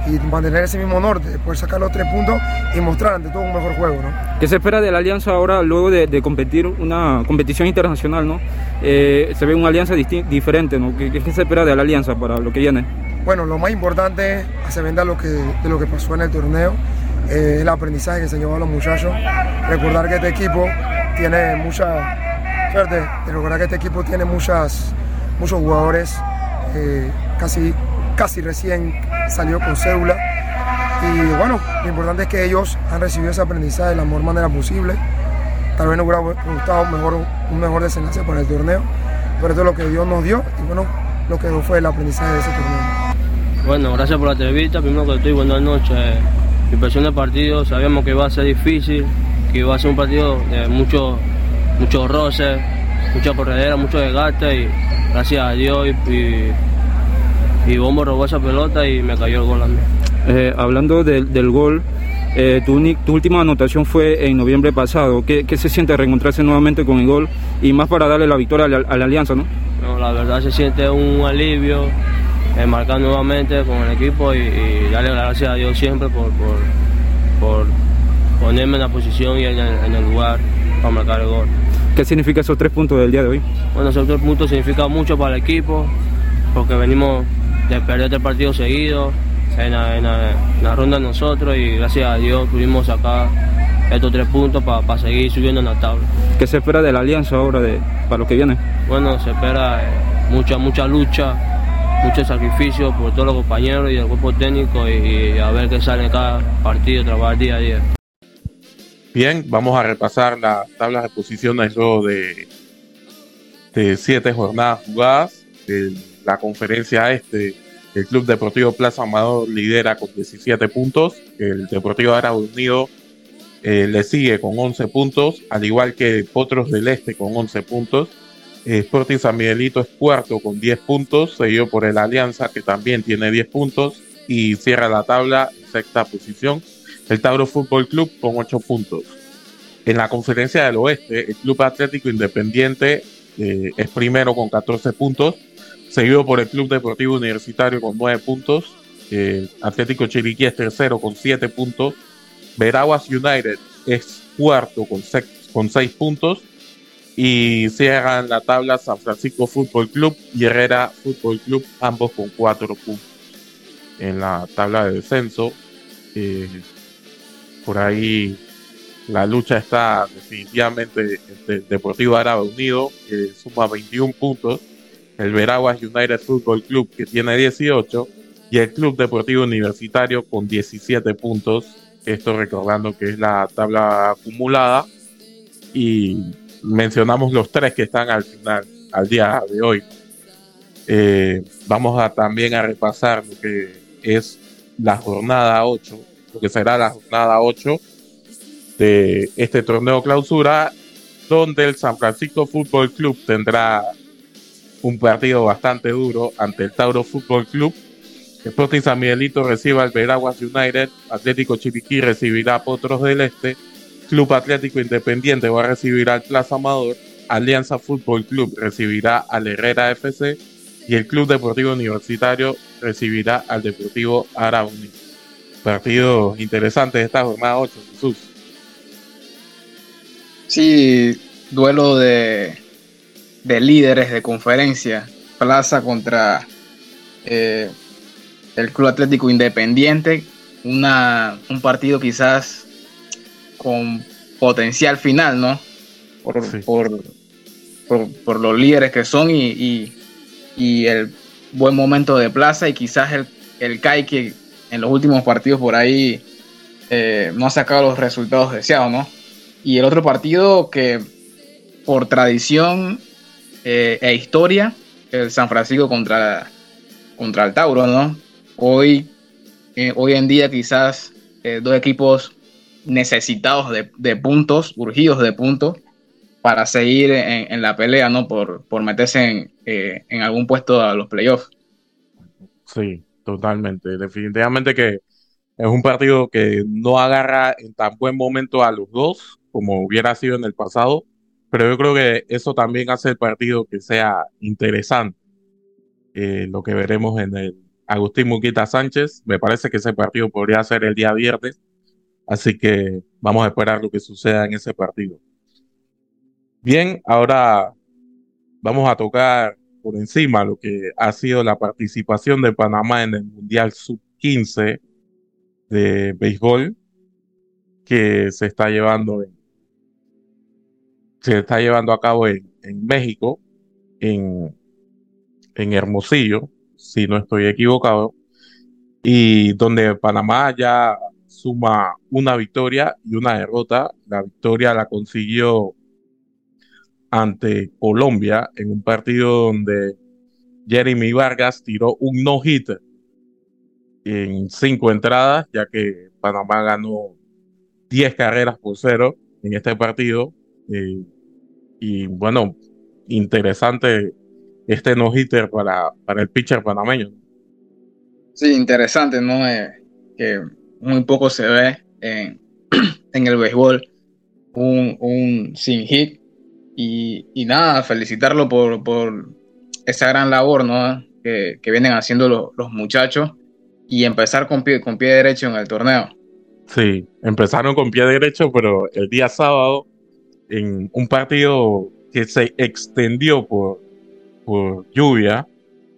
y mantener ese mismo norte, poder sacar los tres puntos y mostrar ante todo un mejor juego. ¿no? ¿Qué se espera de la alianza ahora luego de, de competir una competición internacional? ¿no? Eh, se ve una alianza diferente, ¿no? ¿Qué, ¿Qué, se espera de la alianza para lo que viene? Bueno, lo más importante, hacer venda lo que, de lo que pasó en el torneo, eh, el aprendizaje que se llevó a los muchachos, recordar que este equipo tiene mucha, suerte, recordar que este equipo tiene muchas, muchos jugadores eh, casi, casi recién salió con cédula. Y bueno, lo importante es que ellos han recibido ese aprendizaje de la mejor manera posible. Tal vez nos hubiera gustado mejor, un mejor desenlace para el torneo, pero esto es lo que Dios nos dio y bueno, lo que fue el aprendizaje de ese torneo. Bueno, gracias por la entrevista. Primero que estoy, buenas noches. Mi impresión del partido, sabíamos que iba a ser difícil, que iba a ser un partido de muchos mucho roces, mucha corredera, mucho desgaste y gracias a Dios y y Bombo robó esa pelota y me cayó el gol a mí. Eh, hablando de, del gol, eh, tu, tu, última anotación fue en noviembre pasado. ¿Qué, ¿Qué, se siente reencontrarse nuevamente con el gol y más para darle la victoria a la, a la Alianza? ¿no? no, la verdad se siente un alivio eh, marcar nuevamente con el equipo y, y, darle gracias a Dios siempre por, por, por ponerme en la posición y en el, en el lugar para marcar el gol. ¿Qué significa esos tres puntos del día de hoy? Bueno, esos tres puntos significan mucho para el equipo porque venimos de perder tres partidos seguidos en la, en, la, en la, ronda nosotros y gracias a Dios pudimos sacar estos tres puntos para pa seguir subiendo en la tabla. ¿Qué se espera de la alianza ahora de, para lo que viene? Bueno, se espera eh, mucha, mucha lucha, mucho sacrificio por todos los compañeros y el cuerpo técnico y, y a ver qué sale en cada partido, trabajar día a día. Bien, vamos a repasar la tabla de posiciones luego de, de siete jornadas jugadas. El, la conferencia este, el Club Deportivo Plaza Amador lidera con 17 puntos, el Deportivo Árabe Unido eh, le sigue con 11 puntos, al igual que Potros del Este con 11 puntos. Eh, Sporting San Miguelito es cuarto con 10 puntos, seguido por el Alianza que también tiene 10 puntos y cierra la tabla en sexta posición. El Tauro Fútbol Club con 8 puntos. En la conferencia del oeste, el Club Atlético Independiente eh, es primero con 14 puntos, seguido por el Club Deportivo Universitario con 9 puntos. Eh, Atlético Chiriquí es tercero con 7 puntos. Veraguas United es cuarto con 6 con puntos. Y cierran la tabla San Francisco Fútbol Club y Herrera Fútbol Club, ambos con 4 puntos. En la tabla de descenso, eh, por ahí la lucha está definitivamente entre Deportivo Árabe Unido, suma 21 puntos, el Veraguas United Football Club, que tiene 18, y el Club Deportivo Universitario con 17 puntos. Esto recordando que es la tabla acumulada. Y mencionamos los tres que están al final, al día de hoy. Eh, vamos también a repasar lo que es la jornada 8, lo que será la jornada 8 de este torneo clausura, donde el San Francisco Fútbol Club tendrá un partido bastante duro ante el Tauro Fútbol Club. Sporting San Miguelito recibe al Veraguas United, Atlético Chiriquí recibirá a Potros del Este, Club Atlético Independiente va a recibir al Plaza Amador, Alianza Fútbol Club recibirá al Herrera FC y el Club Deportivo Universitario recibirá al Deportivo Arauni. Partido interesante de esta jornada 8, Jesús. Sí, duelo de, de líderes de conferencia. Plaza contra eh, el Club Atlético Independiente. Una, un partido quizás con potencial final, ¿no? Por, sí. por, por, por, los líderes que son y, y, y, el buen momento de Plaza y quizás el, el CAI que en los últimos partidos por ahí eh, no ha sacado los resultados deseados, ¿no? Y el otro partido que por tradición eh, e historia, el San Francisco contra, contra el Tauro, ¿no? Hoy, eh, hoy en día quizás eh, dos equipos necesitados de, puntos, urgidos de puntos, para seguir en, la pelea, ¿no? Por, por meterse en, en algún puesto a los playoffs. Sí, totalmente. Definitivamente que es un partido que no agarra en tan buen momento a los dos como hubiera sido en el pasado, pero yo creo que eso también hace el partido que sea interesante. Eh, lo que veremos en el Agustín Muquita Sánchez, me parece que ese partido podría ser el día viernes, así que vamos a esperar lo que suceda en ese partido. Bien, ahora vamos a tocar por encima lo que ha sido la participación de Panamá en el Mundial Sub-15 de béisbol que se está llevando en, se está llevando a cabo en, México, en, en Hermosillo, si no estoy equivocado, y donde Panamá ya suma una victoria y una derrota. La victoria la consiguió ante Colombia en un partido donde Jeremy Vargas tiró un no-hitter en cinco entradas, ya que Panamá ganó 10 carreras por cero en este partido. Eh, y bueno, interesante este no-hitter para, para el pitcher panameño. Sí, interesante, ¿no? Eh, que muy poco se ve en, en el béisbol un, un sin hit. Y, y, nada, felicitarlo por, por esa gran labor ¿no? que, que vienen haciendo los muchachos y empezar con pie, con pie derecho en el torneo. Sí, empezaron con pie derecho, pero el día sábado, en un partido que se extendió por, por lluvia,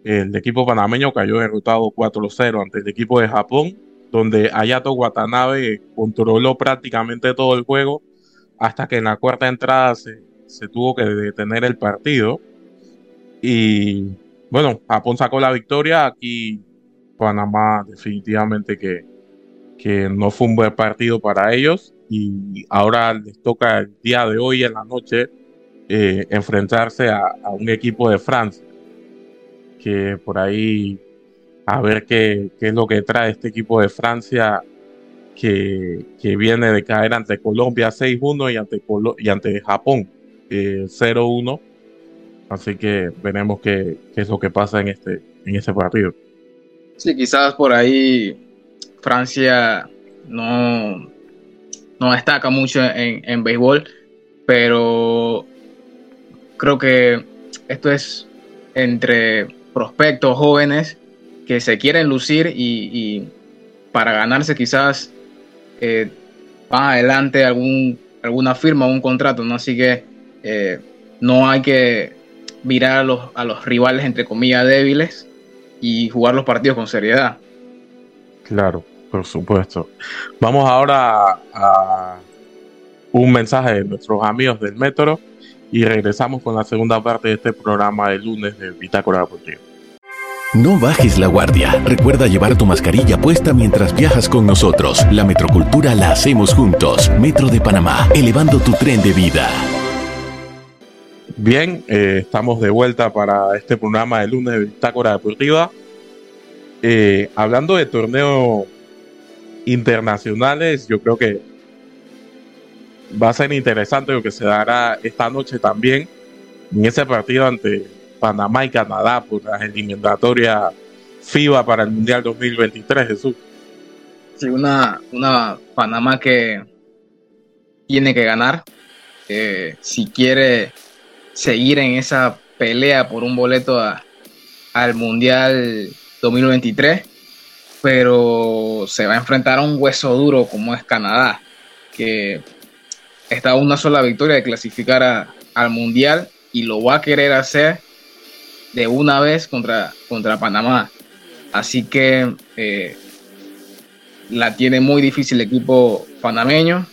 el equipo panameño cayó derrotado 4-0 ante el equipo de Japón, donde Ayato Watanabe controló prácticamente todo el juego hasta que en la cuarta entrada se, se tuvo que detener el partido. Y bueno, Japón sacó la victoria. Aquí Panamá definitivamente que, que no fue un buen partido para ellos y ahora les toca el día de hoy en la noche eh, enfrentarse a, un equipo de Francia que por ahí a ver qué, qué, es lo que trae este equipo de Francia que, que viene de caer ante Colombia 6-1 y ante, y ante Japón 0-1 eh, así que veremos qué, qué, es lo que pasa en este, en este partido. Sí, quizás por ahí Francia no, no destaca mucho en, en béisbol, pero creo que esto es entre prospectos jóvenes que se quieren lucir y, para ganarse quizás eh, más adelante algún, alguna firma o un contrato, ¿no? Así que eh, no hay que mirar a los, a los rivales entre comillas débiles, y jugar los partidos con seriedad. Claro, por supuesto. Vamos ahora a un mensaje de nuestros amigos del Metro y regresamos con la segunda parte de este programa de lunes de Bitácora Deportiva. No bajes la guardia. Recuerda llevar tu mascarilla puesta mientras viajas con nosotros. La metrocultura la hacemos juntos. Metro de Panamá, elevando tu tren de vida. Bien, eh, estamos de vuelta para este programa de lunes de Bitácora Deportiva. Eh, hablando de torneos internacionales, yo creo que va a ser interesante lo que se dará esta noche también en ese partido ante Panamá y Canadá por la eliminatoria FIBA para el Mundial 2023, Jesús. Sí, una, una Panamá que tiene que ganar si quiere seguir en esa pelea por un boleto al Mundial 2023, pero se va a enfrentar a un hueso duro como es Canadá, que está a una sola victoria de clasificar al Mundial y lo va a querer hacer de una vez contra, contra Panamá. Así que eh, la tiene muy difícil el equipo panameño,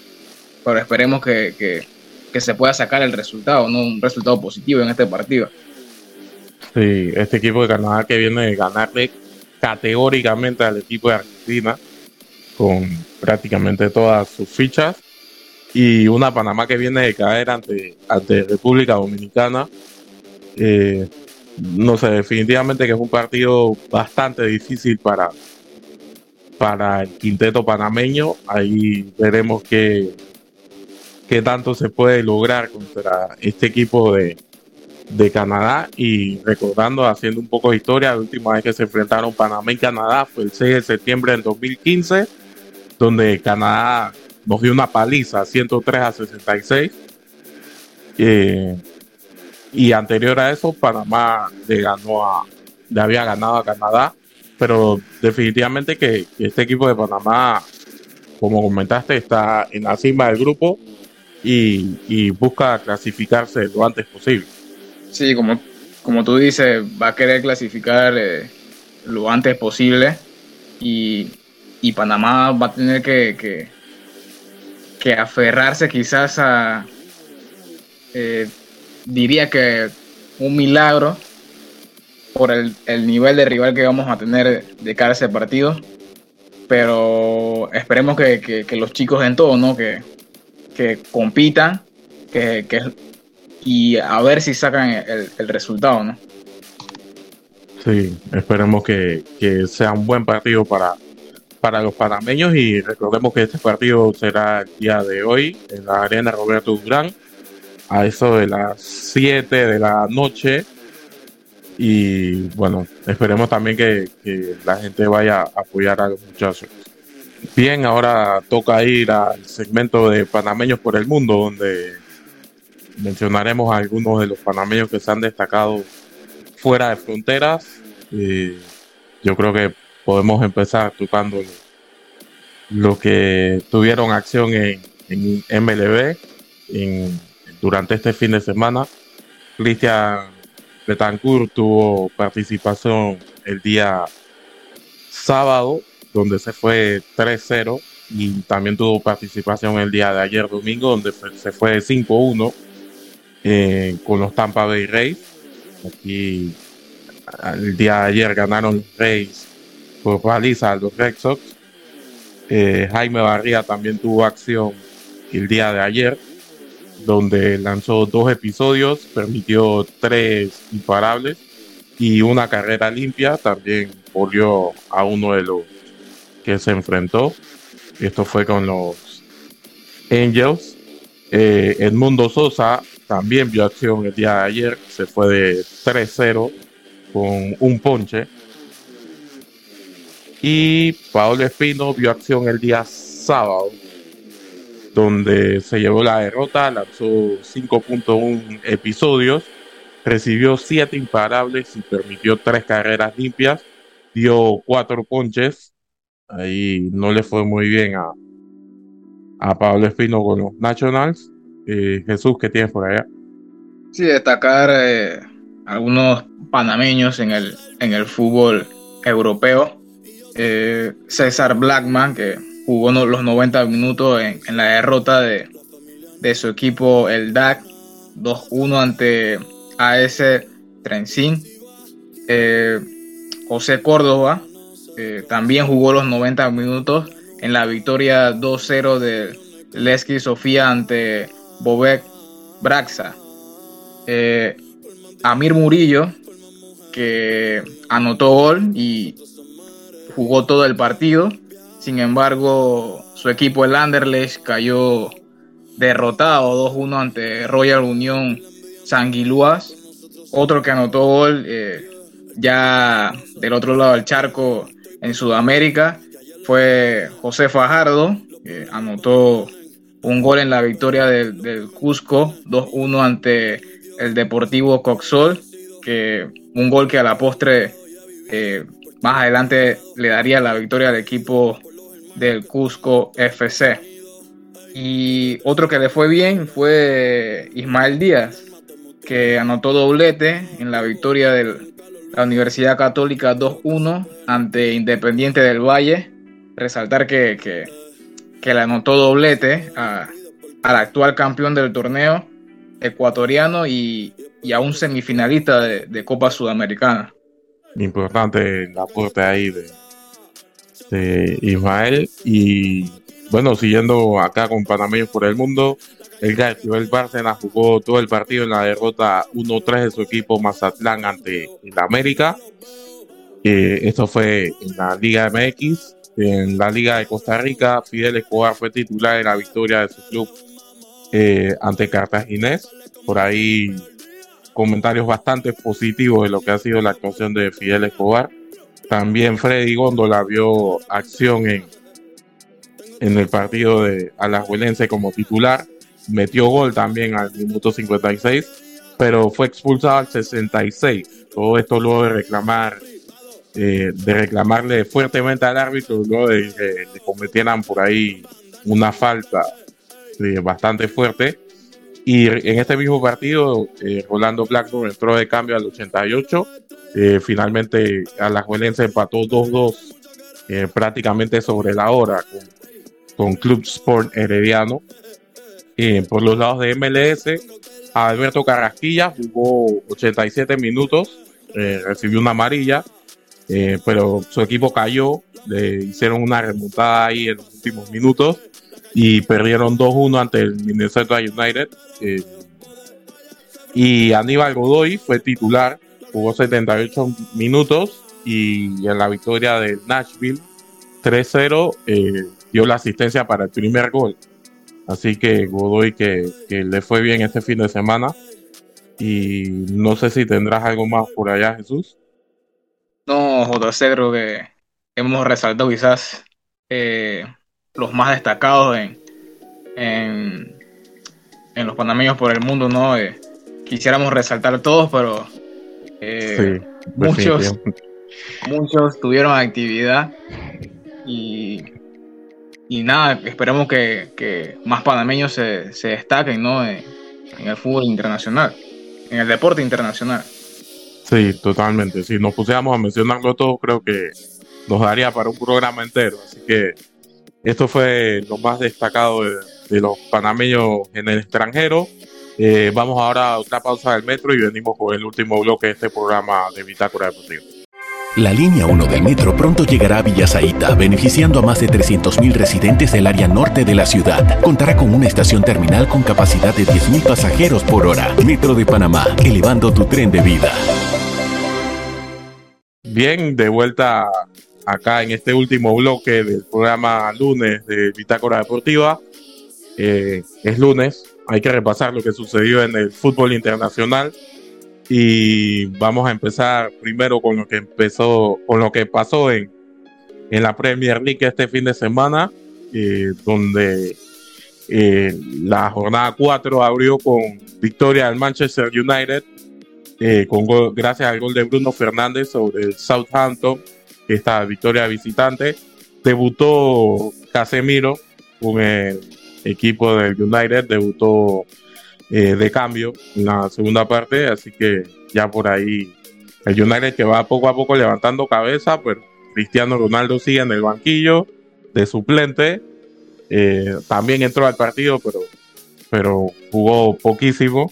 pero esperemos que que se pueda sacar el resultado, ¿no? Un resultado positivo en este partido. Sí, este equipo de Canadá que viene de ganarle categóricamente al equipo de Argentina con prácticamente todas sus fichas. y una Panamá que viene de caer ante, ante República Dominicana. Eh, no sé, definitivamente que es un partido bastante difícil para, para el quinteto panameño. Ahí veremos qué, qué tanto se puede lograr contra este equipo de, de Canadá y recordando, haciendo un poco de historia, la última vez que se enfrentaron Panamá y Canadá fue el 6 de septiembre del 2015, donde Canadá nos dio una paliza 103 a 66. Eh, y anterior a eso, Panamá le ganó a, le había ganado a Canadá, pero definitivamente que, este equipo de Panamá, como comentaste, está en la cima del grupo y busca clasificarse lo antes posible. Sí, como, como tú dices, va a querer clasificar eh, lo antes posible y, Panamá va a tener que, que, aferrarse quizás a, eh, diría que un milagro por el, nivel de rival que vamos a tener de cara a ese partido. Pero esperemos que, los chicos en todo, ¿no? Que, que compitan, que, que, y a ver si sacan el, resultado, ¿no? Sí, esperemos que, sea un buen partido para, para los panameños y recordemos que este partido será el día de hoy en la arena Roberto Durán a eso de las 7 de la noche y bueno, esperemos también que, que la gente vaya a apoyar a los muchachos. Bien, ahora toca ir al segmento de panameños por el mundo donde mencionaremos a algunos de los panameños que se han destacado fuera de fronteras. yo creo que podemos empezar tocando lo, que tuvieron acción en, MLB durante este fin de semana. Cristian Betancourt tuvo participación el día sábado, donde se fue 3-0, y también tuvo participación el día de ayer domingo, donde se fue 5-1 eh, con los Tampa Bay Rays. Aquí el día de ayer ganaron los Rays por paliza a los Red Sox. Eh, Jaime Barría también tuvo acción el día de ayer, donde lanzó dos episodios, permitió tres imparables y una carrera limpia. También volvió a uno de los que se enfrentó. Esto fue con los Angels. Eh, Edmundo Sosa también vio acción el día de ayer, se fue de 3-0 con un ponche. Y Paolo Espino vio acción el día sábado, donde se llevó la derrota, lanzó 5.1 episodios, recibió 7 imparables y permitió 3 carreras limpias, dio 4 ponches. Ahí no le fue muy bien a, a Pablo Espino con los Nationals. Eh, Jesús, ¿qué tienes por allá? Sí, destacar eh, algunos panameños en el, en el fútbol europeo. Eh, César Blackman, que jugó los 90 minutos en, la derrota de, su equipo, el DAC, 2-1 ante AS Trencin. José Córdoba también jugó los 90 minutos en la victoria 2-0 de Lesky Sofía ante Bobek Braxa. Eh, Amir Murillo, que anotó gol y jugó todo el partido. Sin embargo, su equipo, el Anderlecht, cayó derrotado 2-1 ante Royal Unión Sanguiluas. Otro que anotó gol eh, ya del otro lado del charco en Sudamérica fue José Fajardo, que anotó un gol en la victoria del, Cusco, 2-1 ante el Deportivo Coxol, que un gol que a la postre eh, más adelante le daría la victoria al equipo del Cusco FC. Y otro que le fue bien fue Ismael Díaz, que anotó doblete en la victoria de la Universidad Católica 2-1 ante Independiente del Valle. Resaltar que, que que le anotó doblete a, al actual campeón del torneo ecuatoriano y, a un semifinalista de, Copa Sudamericana. Importante el aporte ahí de, de Ismael y bueno, siguiendo acá con panameños por el mundo, el el Bárcena jugó todo el partido en la derrota 1-3 de su equipo Mazatlán ante el América. Esto fue en la Liga MX. En la Liga de Costa Rica, Fidel Escobar fue titular en la victoria de su club eh, ante Cartaginés. Por ahí comentarios bastante positivos de lo que ha sido la actuación de Fidel Escobar. También Freddy Góndola vio acción en, en el partido de Alajuelense como titular. Metió gol también al minuto 56, pero fue expulsado al 66. Todo esto luego de reclamar eh, de reclamarle fuertemente al árbitro luego de que le cometieran por ahí una falta eh, bastante fuerte. Y en este mismo partido, eh, Rolando Blackburn entró de cambio al 88. finalmente, Alajuelense empató 2-2 prácticamente sobre la hora con, con Club Sport Herediano. por los lados de MLS, Alberto Carrasquilla jugó 87 minutos, recibió una amarilla eh, pero su equipo cayó, le hicieron una remontada ahí en los últimos minutos y perdieron 2-1 ante el Minnesota United. Eh, y Aníbal Godoy fue titular, jugó 78 minutos y en la victoria de Nashville 3-0 eh, dio la asistencia para el primer gol. Así que Godoy que, que, le fue bien este fin de semana. Y no sé si tendrás algo más por allá, Jesús. No, JC, creo que hemos resaltado quizás eh, los más destacados en, en, los panameños por el mundo, ¿no? Eh, quisiéramos resaltar todos, pero eh, muchos, muchos tuvieron actividad y, y nada, esperemos que, más panameños se, se destaquen, ¿no? en el fútbol internacional, en el deporte internacional. Sí, totalmente. Si nos pusiéramos a mencionarlo todo, creo que nos daría para un programa entero. Así que esto fue lo más destacado de, los panameños en el extranjero. Eh, vamos ahora a otra pausa del metro y venimos con el último bloque de este programa de Bitácora Deportiva. La línea 1 del metro pronto llegará a Villasaita, beneficiando a más de 300.000 residentes del área norte de la ciudad. Contará con una estación terminal con capacidad de 10.000 pasajeros por hora. Metro de Panamá, elevando tu tren de vida. Bien, de vuelta acá en este último bloque del programa lunes de Bitácora Deportiva. Eh, es lunes, hay que repasar lo que sucedió en el fútbol internacional y vamos a empezar primero con lo que empezó, con lo que pasó en, en la Premier League este fin de semana, eh, donde eh, la jornada 4 abrió con victoria del Manchester United eh, con gracias al gol de Bruno Fernández sobre Southampton, esta victoria visitante. Debutó Casemiro con el equipo del United, debutó eh, de cambio en la segunda parte, así que ya por ahí el United que va poco a poco levantando cabeza, pero Cristiano Ronaldo sigue en el banquillo de suplente. Eh, también entró al partido, pero, pero jugó poquísimo.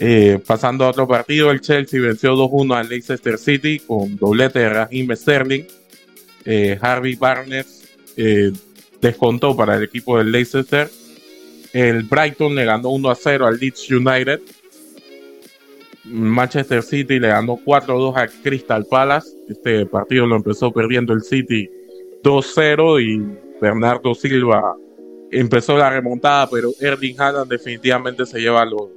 Eh, pasando a otro partido, el Chelsea venció 2-1 al Leicester City con doblete de Raheem Sterling. Eh, Harvey Barnes eh, descontó para el equipo del Leicester. El Brighton le ganó 1-0 al Leeds United. Manchester City le ganó 4-2 al Crystal Palace. Este partido lo empezó perdiendo el City 2-0 y Bernardo Silva empezó la remontada, pero Erling Haaland definitivamente se lleva los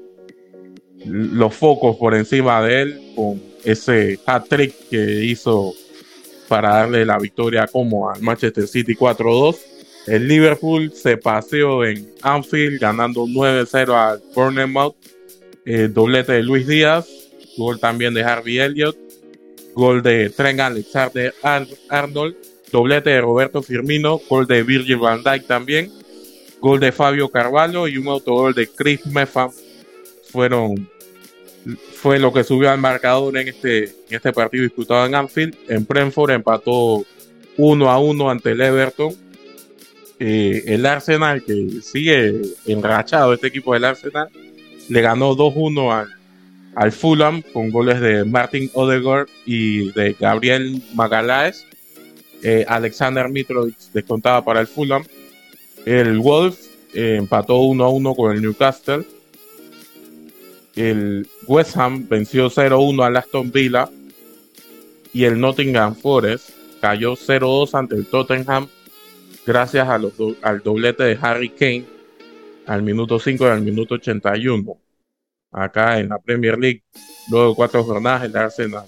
los focos por encima de él con ese hat-trick que hizo para darle la victoria como al Manchester City 4-2. El Liverpool se paseó en Anfield ganando 9-0 al Bournemouth. Eh, doblete de Luis Díaz, gol también de Harvey Elliott, gol de Trent Alexander Arnold, doblete de Roberto Firmino, gol de Virgil van Dijk también, gol de Fabio Carvalho y un autogol de Chris Meffam fueron fue lo que subió al marcador en este, en este partido disputado en Anfield. En Brentford empató 1 a 1 ante el Everton. Eh, el Arsenal, que sigue enrachado, este equipo del Arsenal, le ganó 2-1 al, al Fulham con goles de Martin Odegaard y de Gabriel Magaláes. Eh, Alexander Mitrovic descontaba para el Fulham. El Wolf eh, empató 1 a 1 con el Newcastle. El West Ham venció 0-1 al Aston Villa. Y el Nottingham Forest cayó 0-2 ante el Tottenham gracias al doblete de Harry Kane al minuto 5 y al minuto 81. Acá en la Premier League, luego de cuatro jornadas, el Arsenal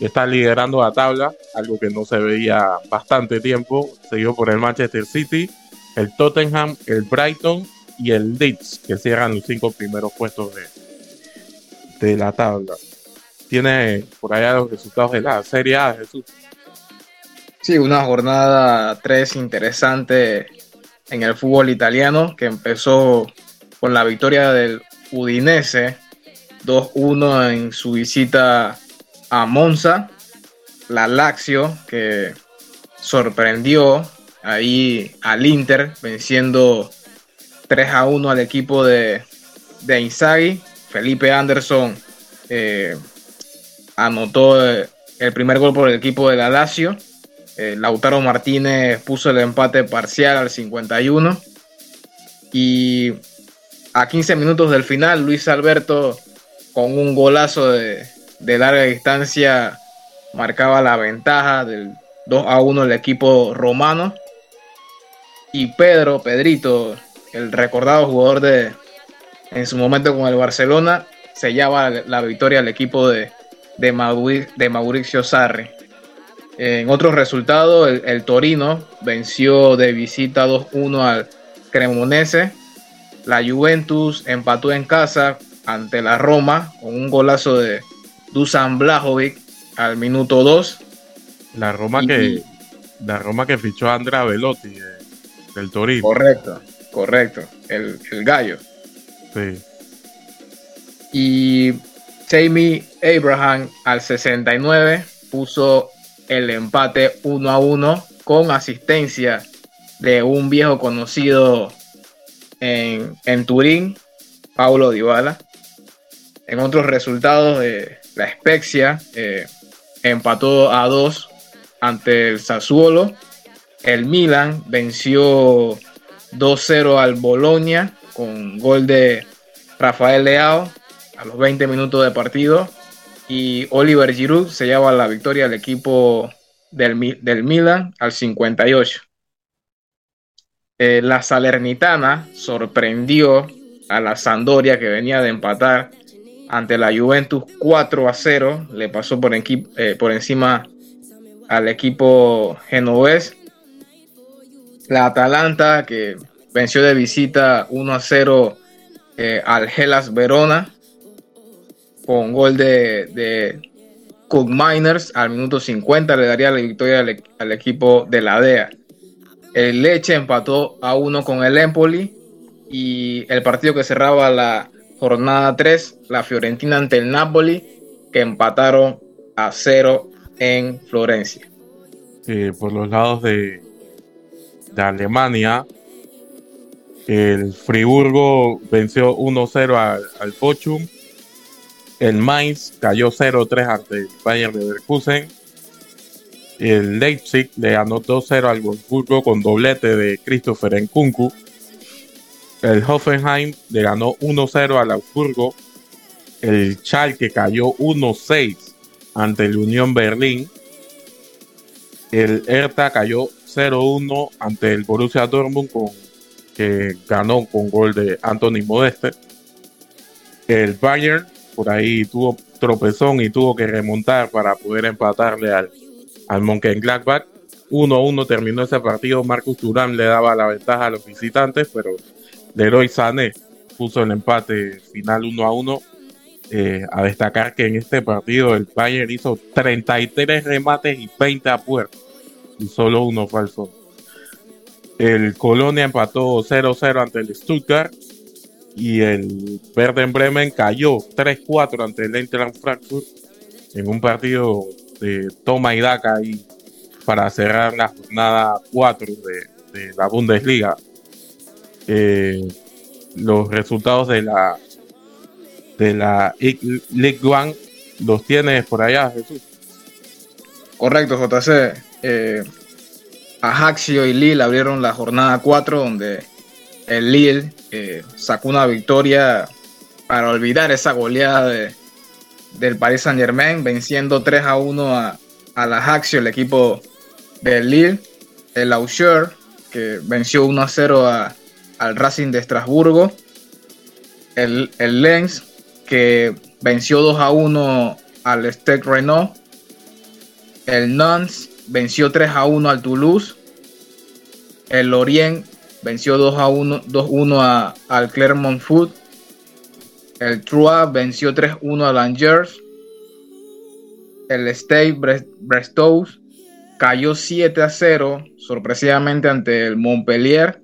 está liderando la tabla, algo que no se veía bastante tiempo, seguido por el Manchester City, el Tottenham, el Brighton y el Leeds, que cierran los cinco primeros puestos de, de la tabla. Tiene por allá los resultados de la Serie A, Jesús. Sí, una jornada 3 interesante en el fútbol italiano que empezó con la victoria del Udinese 2-1 en su visita a Monza. La Lazio que sorprendió ahí al Inter venciendo 3-1 al equipo de, de Inzaghi. Felipe Anderson eh, anotó eh, el primer gol por el equipo de la Lazio. Eh, Lautaro Martínez puso el empate parcial al 51. Y a 15 minutos del final, Luis Alberto con un golazo de, de larga distancia marcaba la ventaja del 2 a 1 del equipo romano. Y Pedro, Pedrito, el recordado jugador de en su momento con el Barcelona, sellaba la victoria al equipo de, de, Mauri- de Mauricio Sarri. En otros resultados, el, el Torino venció de visita 2-1 al Cremonese. La Juventus empató en casa ante la Roma con un golazo de Dusan Blajovic al minuto 2. La Roma Y- que la Roma que fichó a Andrea Velotti de- del Torino. Correcto, correcto. El, el gallo. Y Jamie Abraham al 69 puso el empate 1 a 1 con asistencia de un viejo conocido en, en Turín, Paulo Dybala. En otros resultados, eh, la Spezia eh, empató a 2 ante el Sassuolo. El Milan venció 2-0 al Bologna con gol de Rafael Leao a los 20 minutos de partido. Y Oliver Giroud se lleva la victoria al equipo del, del Milan al 58. Eh, la Salernitana sorprendió a la Sampdoria que venía de empatar ante la Juventus 4 a 0. Le pasó por, eh, por encima al equipo genovés. La Atalanta que venció de visita 1 a 0 eh, al Hellas Verona con gol de, de Cook Miners al minuto 50 le daría la victoria al, e- equipo de la DEA. El Leche empató a 1 con el Empoli y el partido que cerraba la jornada 3, la Fiorentina ante el Napoli, que empataron a 0 en Florencia. Eh, por los lados de, de Alemania, el Friburgo venció 1-0 al, Bochum. El Mainz cayó 0-3 ante el Bayern Leverkusen. El Leipzig le ganó 2-0 al Wolfsburgo con doblete de Christopher Nkunku. El Hoffenheim le ganó 1-0 al Augsburgo. El Schalke cayó 1-6 ante el Unión Berlín. El Hertha cayó 0-1 ante el Borussia Dortmund con, que ganó con gol de Anthony Modeste. El Bayern por ahí tuvo tropezón y tuvo que remontar para poder empatarle al, al Mönchengladbach. 1-1 terminó ese partido. Marcus Thuram le daba la ventaja a los visitantes, pero Leroy Sané puso el empate final 1-1. Eh, a destacar que en este partido el Bayern hizo 33 remates y 20 a puerta y solo uno fue al fondo. El Colonia empató 0-0 ante el Stuttgart y el Werder Bremen cayó 3-4 ante el Eintracht Frankfurt en un partido de toma y daca ahí para cerrar la jornada 4 de, de la Bundesliga. Eh, los resultados de la de la League One los tienes por allá, Jesús. Correcto, JC. Eh, Ajaxio y Lille abrieron la jornada 4 donde el Lille eh, sacó una victoria para olvidar esa goleada de, del Paris Saint Germain, venciendo 3 a 1 a, al Ajaxio, el equipo del Lille. El Auxerre, que venció 1 a 0 al Racing de Estrasburgo. El, el Lens, que venció 2 a 1 al Stade Renault. El Nantes venció 3 a 1 al Toulouse. El Lorient venció 2 a 1, 2 al Clermont Foot. El Troyes venció 3 1 al Angers. El Stade Brestow cayó 7 a 0 sorpresivamente ante el Montpellier.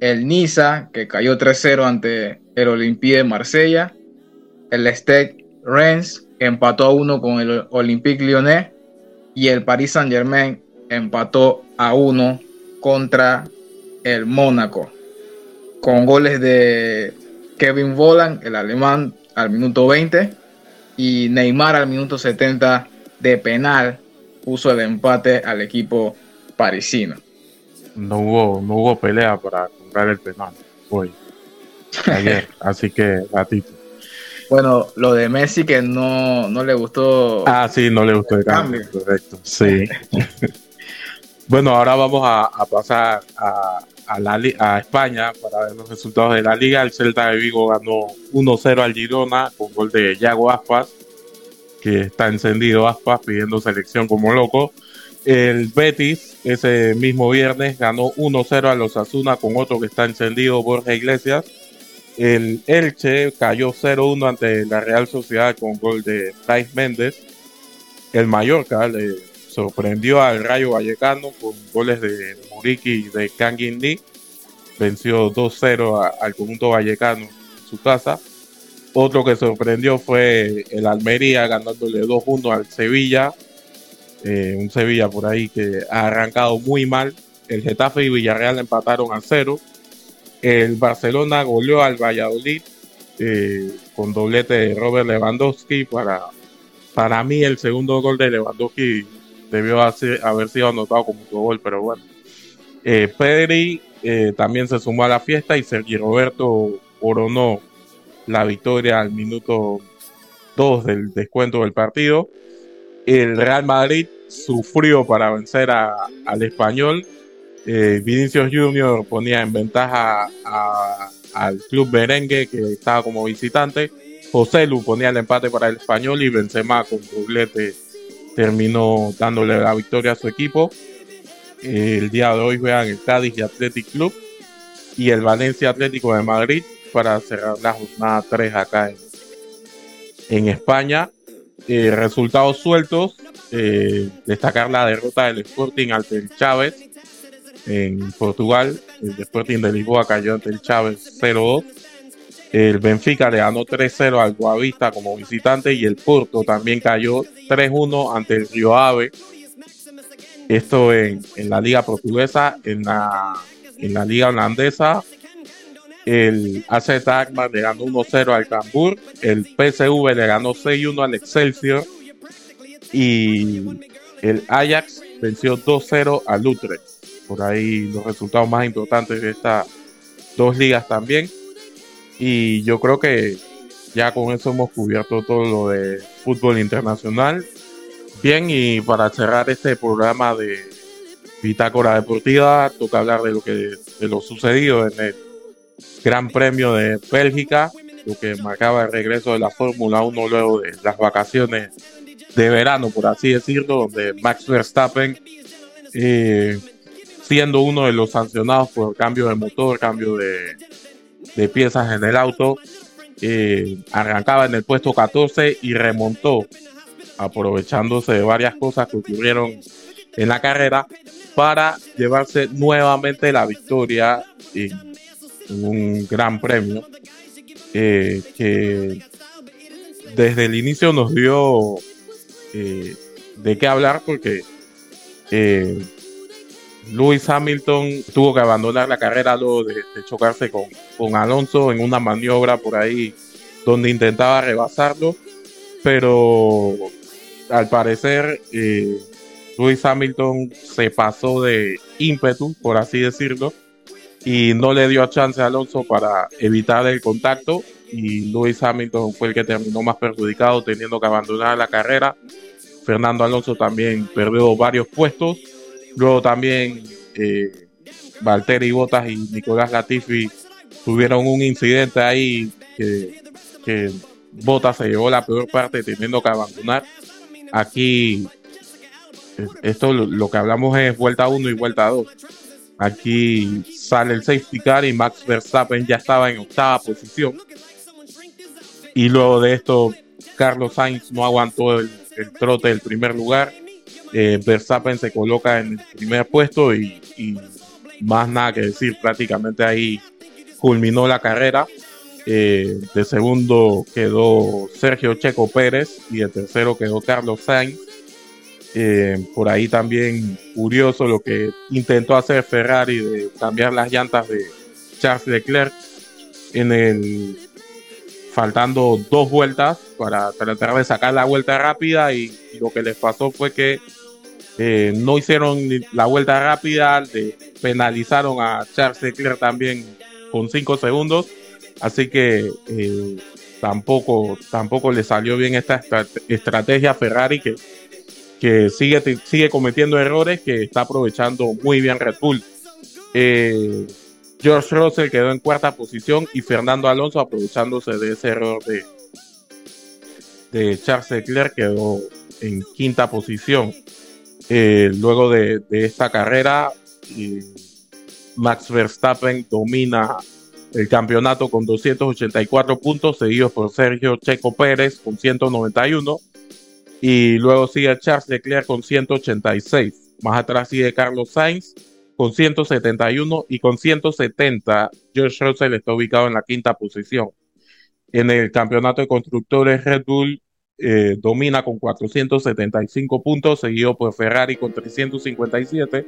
El Niza, que cayó 3-0 ante el Olympique de Marsella. El Stade Rennes empató a 1 con el Olympique Lyonnais. Y el Paris Saint Germain empató a 1 contra el Mónaco. Con goles de Kevin Volan, el alemán, al minuto 20. Y Neymar al minuto 70 de penal puso el empate al equipo parisino. No hubo, no hubo pelea para comprar el penal hoy. Ayer, así que ratito. Bueno, lo de Messi que no, no le gustó. Ah, sí, no le gustó el cambio. Correcto, sí. bueno, ahora vamos a, pasar a, a, la, a España para ver los resultados de la liga. El Celta de Vigo ganó 1-0 al Girona con gol de Yago Aspas, que está encendido Aspas pidiendo selección como loco. El Betis ese mismo viernes ganó 1-0 a los Asuna con otro que está encendido, Borja Iglesias. El Elche cayó 0-1 ante la Real Sociedad con gol de Thais Méndez. El Mallorca le sorprendió al Rayo Vallecano con goles de Muriqui y de Lee. Venció 2-0 al conjunto vallecano en su casa. Otro que sorprendió fue el Almería ganándole 2-1 al Sevilla. Eh, un Sevilla por ahí que ha arrancado muy mal. El Getafe y Villarreal empataron a 0 el Barcelona goleó al Valladolid eh, con doblete de Robert Lewandowski. Para, para mí, el segundo gol de Lewandowski debió haber sido anotado como su gol, pero bueno. Eh, Pedri eh, también se sumó a la fiesta y Sergio Roberto coronó la victoria al minuto 2 del descuento del partido. El Real Madrid sufrió para vencer al español eh, Vinicius Junior ponía en ventaja al club merengue que estaba como visitante. José Lu ponía el empate para el español y Benzema con doblete terminó dándole la victoria a su equipo. El día de hoy vean el Cádiz y Athletic Club y el Valencia Atlético de Madrid para cerrar la jornada 3 acá en, España. Eh, resultados sueltos. Eh, destacar la derrota del Sporting ante el Chávez en Portugal. El Sporting de Lisboa cayó ante el Chávez 0-2. El Benfica le ganó 3-0 al Guavista como visitante y el Porto también cayó 3-1 ante el Río Ave. Esto en, la liga portuguesa, en la, en la liga holandesa. El AZ Alkmaar le ganó 1-0 al Cambur. El PSV le ganó 6-1 al Excelsior. Y el Ajax venció 2-0 al Utrecht por ahí los resultados más importantes de estas dos ligas también. Y yo creo que ya con eso hemos cubierto todo lo de fútbol internacional. Bien, y para cerrar este programa de Bitácora Deportiva, toca hablar de lo que de lo sucedido en el Gran Premio de Bélgica, lo que marcaba el regreso de la Fórmula 1 luego de las vacaciones de verano, por así decirlo, donde Max Verstappen eh, siendo uno de los sancionados por cambio de motor, cambio de, piezas en el auto. Eh, arrancaba en el puesto 14 y remontó, aprovechándose de varias cosas que ocurrieron en la carrera, para llevarse nuevamente la victoria en, un gran premio eh, que desde el inicio nos dio eh, de qué hablar porque Lewis Hamilton tuvo que abandonar la carrera luego de, chocarse con, con, Alonso en una maniobra por ahí donde intentaba rebasarlo, pero al parecer eh, Lewis Hamilton se pasó de ímpetu, por así decirlo, y no le dio chance a Alonso para evitar el contacto y Lewis Hamilton fue el que terminó más perjudicado teniendo que abandonar la carrera. Fernando Alonso también perdió varios puestos. Luego también eh, Valtteri Bottas y Nicolás Latifi tuvieron un incidente ahí que, Bottas se llevó la peor parte teniendo que abandonar. Aquí esto lo, que hablamos es vuelta 1 y vuelta 2. Aquí sale el safety car y Max Verstappen ya estaba en octava posición. Y luego de esto, Carlos Sainz no aguantó el, trote del primer lugar. Eh, Verstappen se coloca en el primer puesto y, más nada que decir, prácticamente ahí culminó la carrera. Eh, de segundo quedó Sergio Checo Pérez y de tercero quedó Carlos Sainz. Eh, por ahí también curioso lo que intentó hacer Ferrari de cambiar las llantas de Charles Leclerc en el faltando dos vueltas para tratar de sacar la vuelta rápida y, lo que les pasó fue que eh, no hicieron la vuelta rápida, penalizaron a Charles Leclerc también con cinco segundos, así que eh, tampoco, tampoco le salió bien esta estrategia a Ferrari que que sigue, sigue cometiendo errores que está aprovechando muy bien Red Bull. Eh, George Russell quedó en cuarta posición y Fernando Alonso aprovechándose de ese error de, de Charles Leclerc quedó en quinta posición. Eh, luego de, esta carrera, Max Verstappen domina el campeonato con 284 puntos, seguido por Sergio Checo Pérez con 191 y luego sigue Charles Leclerc con 186. Más atrás sigue Carlos Sainz con 171 y con 170 George Russell está ubicado en la quinta posición. En el campeonato de constructores Red Bull eh, domina con 475 puntos, seguido por Ferrari con 357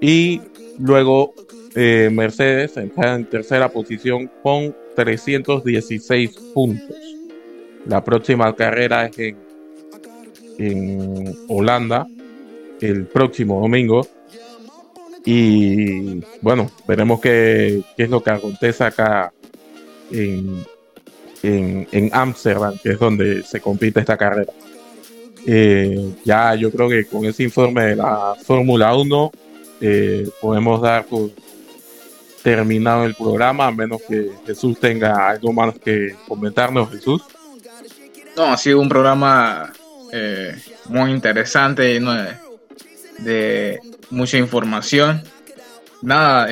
y luego eh, Mercedes en tercera posición con 316 puntos. La próxima carrera es en Holanda el próximo domingo. Y bueno, veremos qué, qué es lo que acontece acá en, en, Amsterdam, que es donde se compite esta carrera. Eh, ya yo creo que con ese informe de la Fórmula 1 eh, podemos dar por terminado el programa, a menos que Jesús tenga algo más que comentarnos, Jesús. No, ha sido un programa eh, muy interesante, lleno de, mucha información. Nada,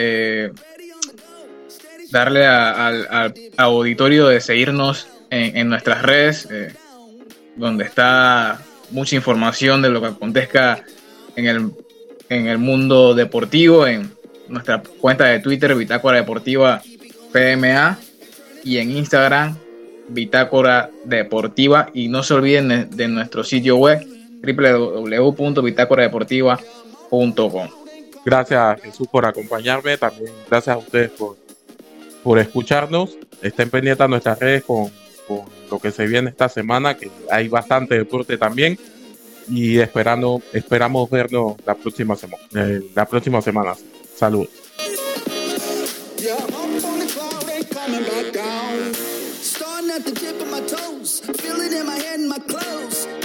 darle al auditorio de seguirnos en, nuestras redes, eh, donde está mucha información de lo que acontezca en el, en el mundo deportivo, en nuestra cuenta de Twitter, Bitácora Deportiva PMA, y en Instagram, Bitácora Deportiva y no se olviden de, nuestro sitio web www.bitácoradeportiva.com. Gracias Jesús por acompañarme, también gracias a ustedes por, por escucharnos. Estén pendientes nuestras redes con, lo que se viene esta semana, que hay bastante deporte también. Y esperando, esperamos vernos la próxima semana. Eh, semana. Clothes.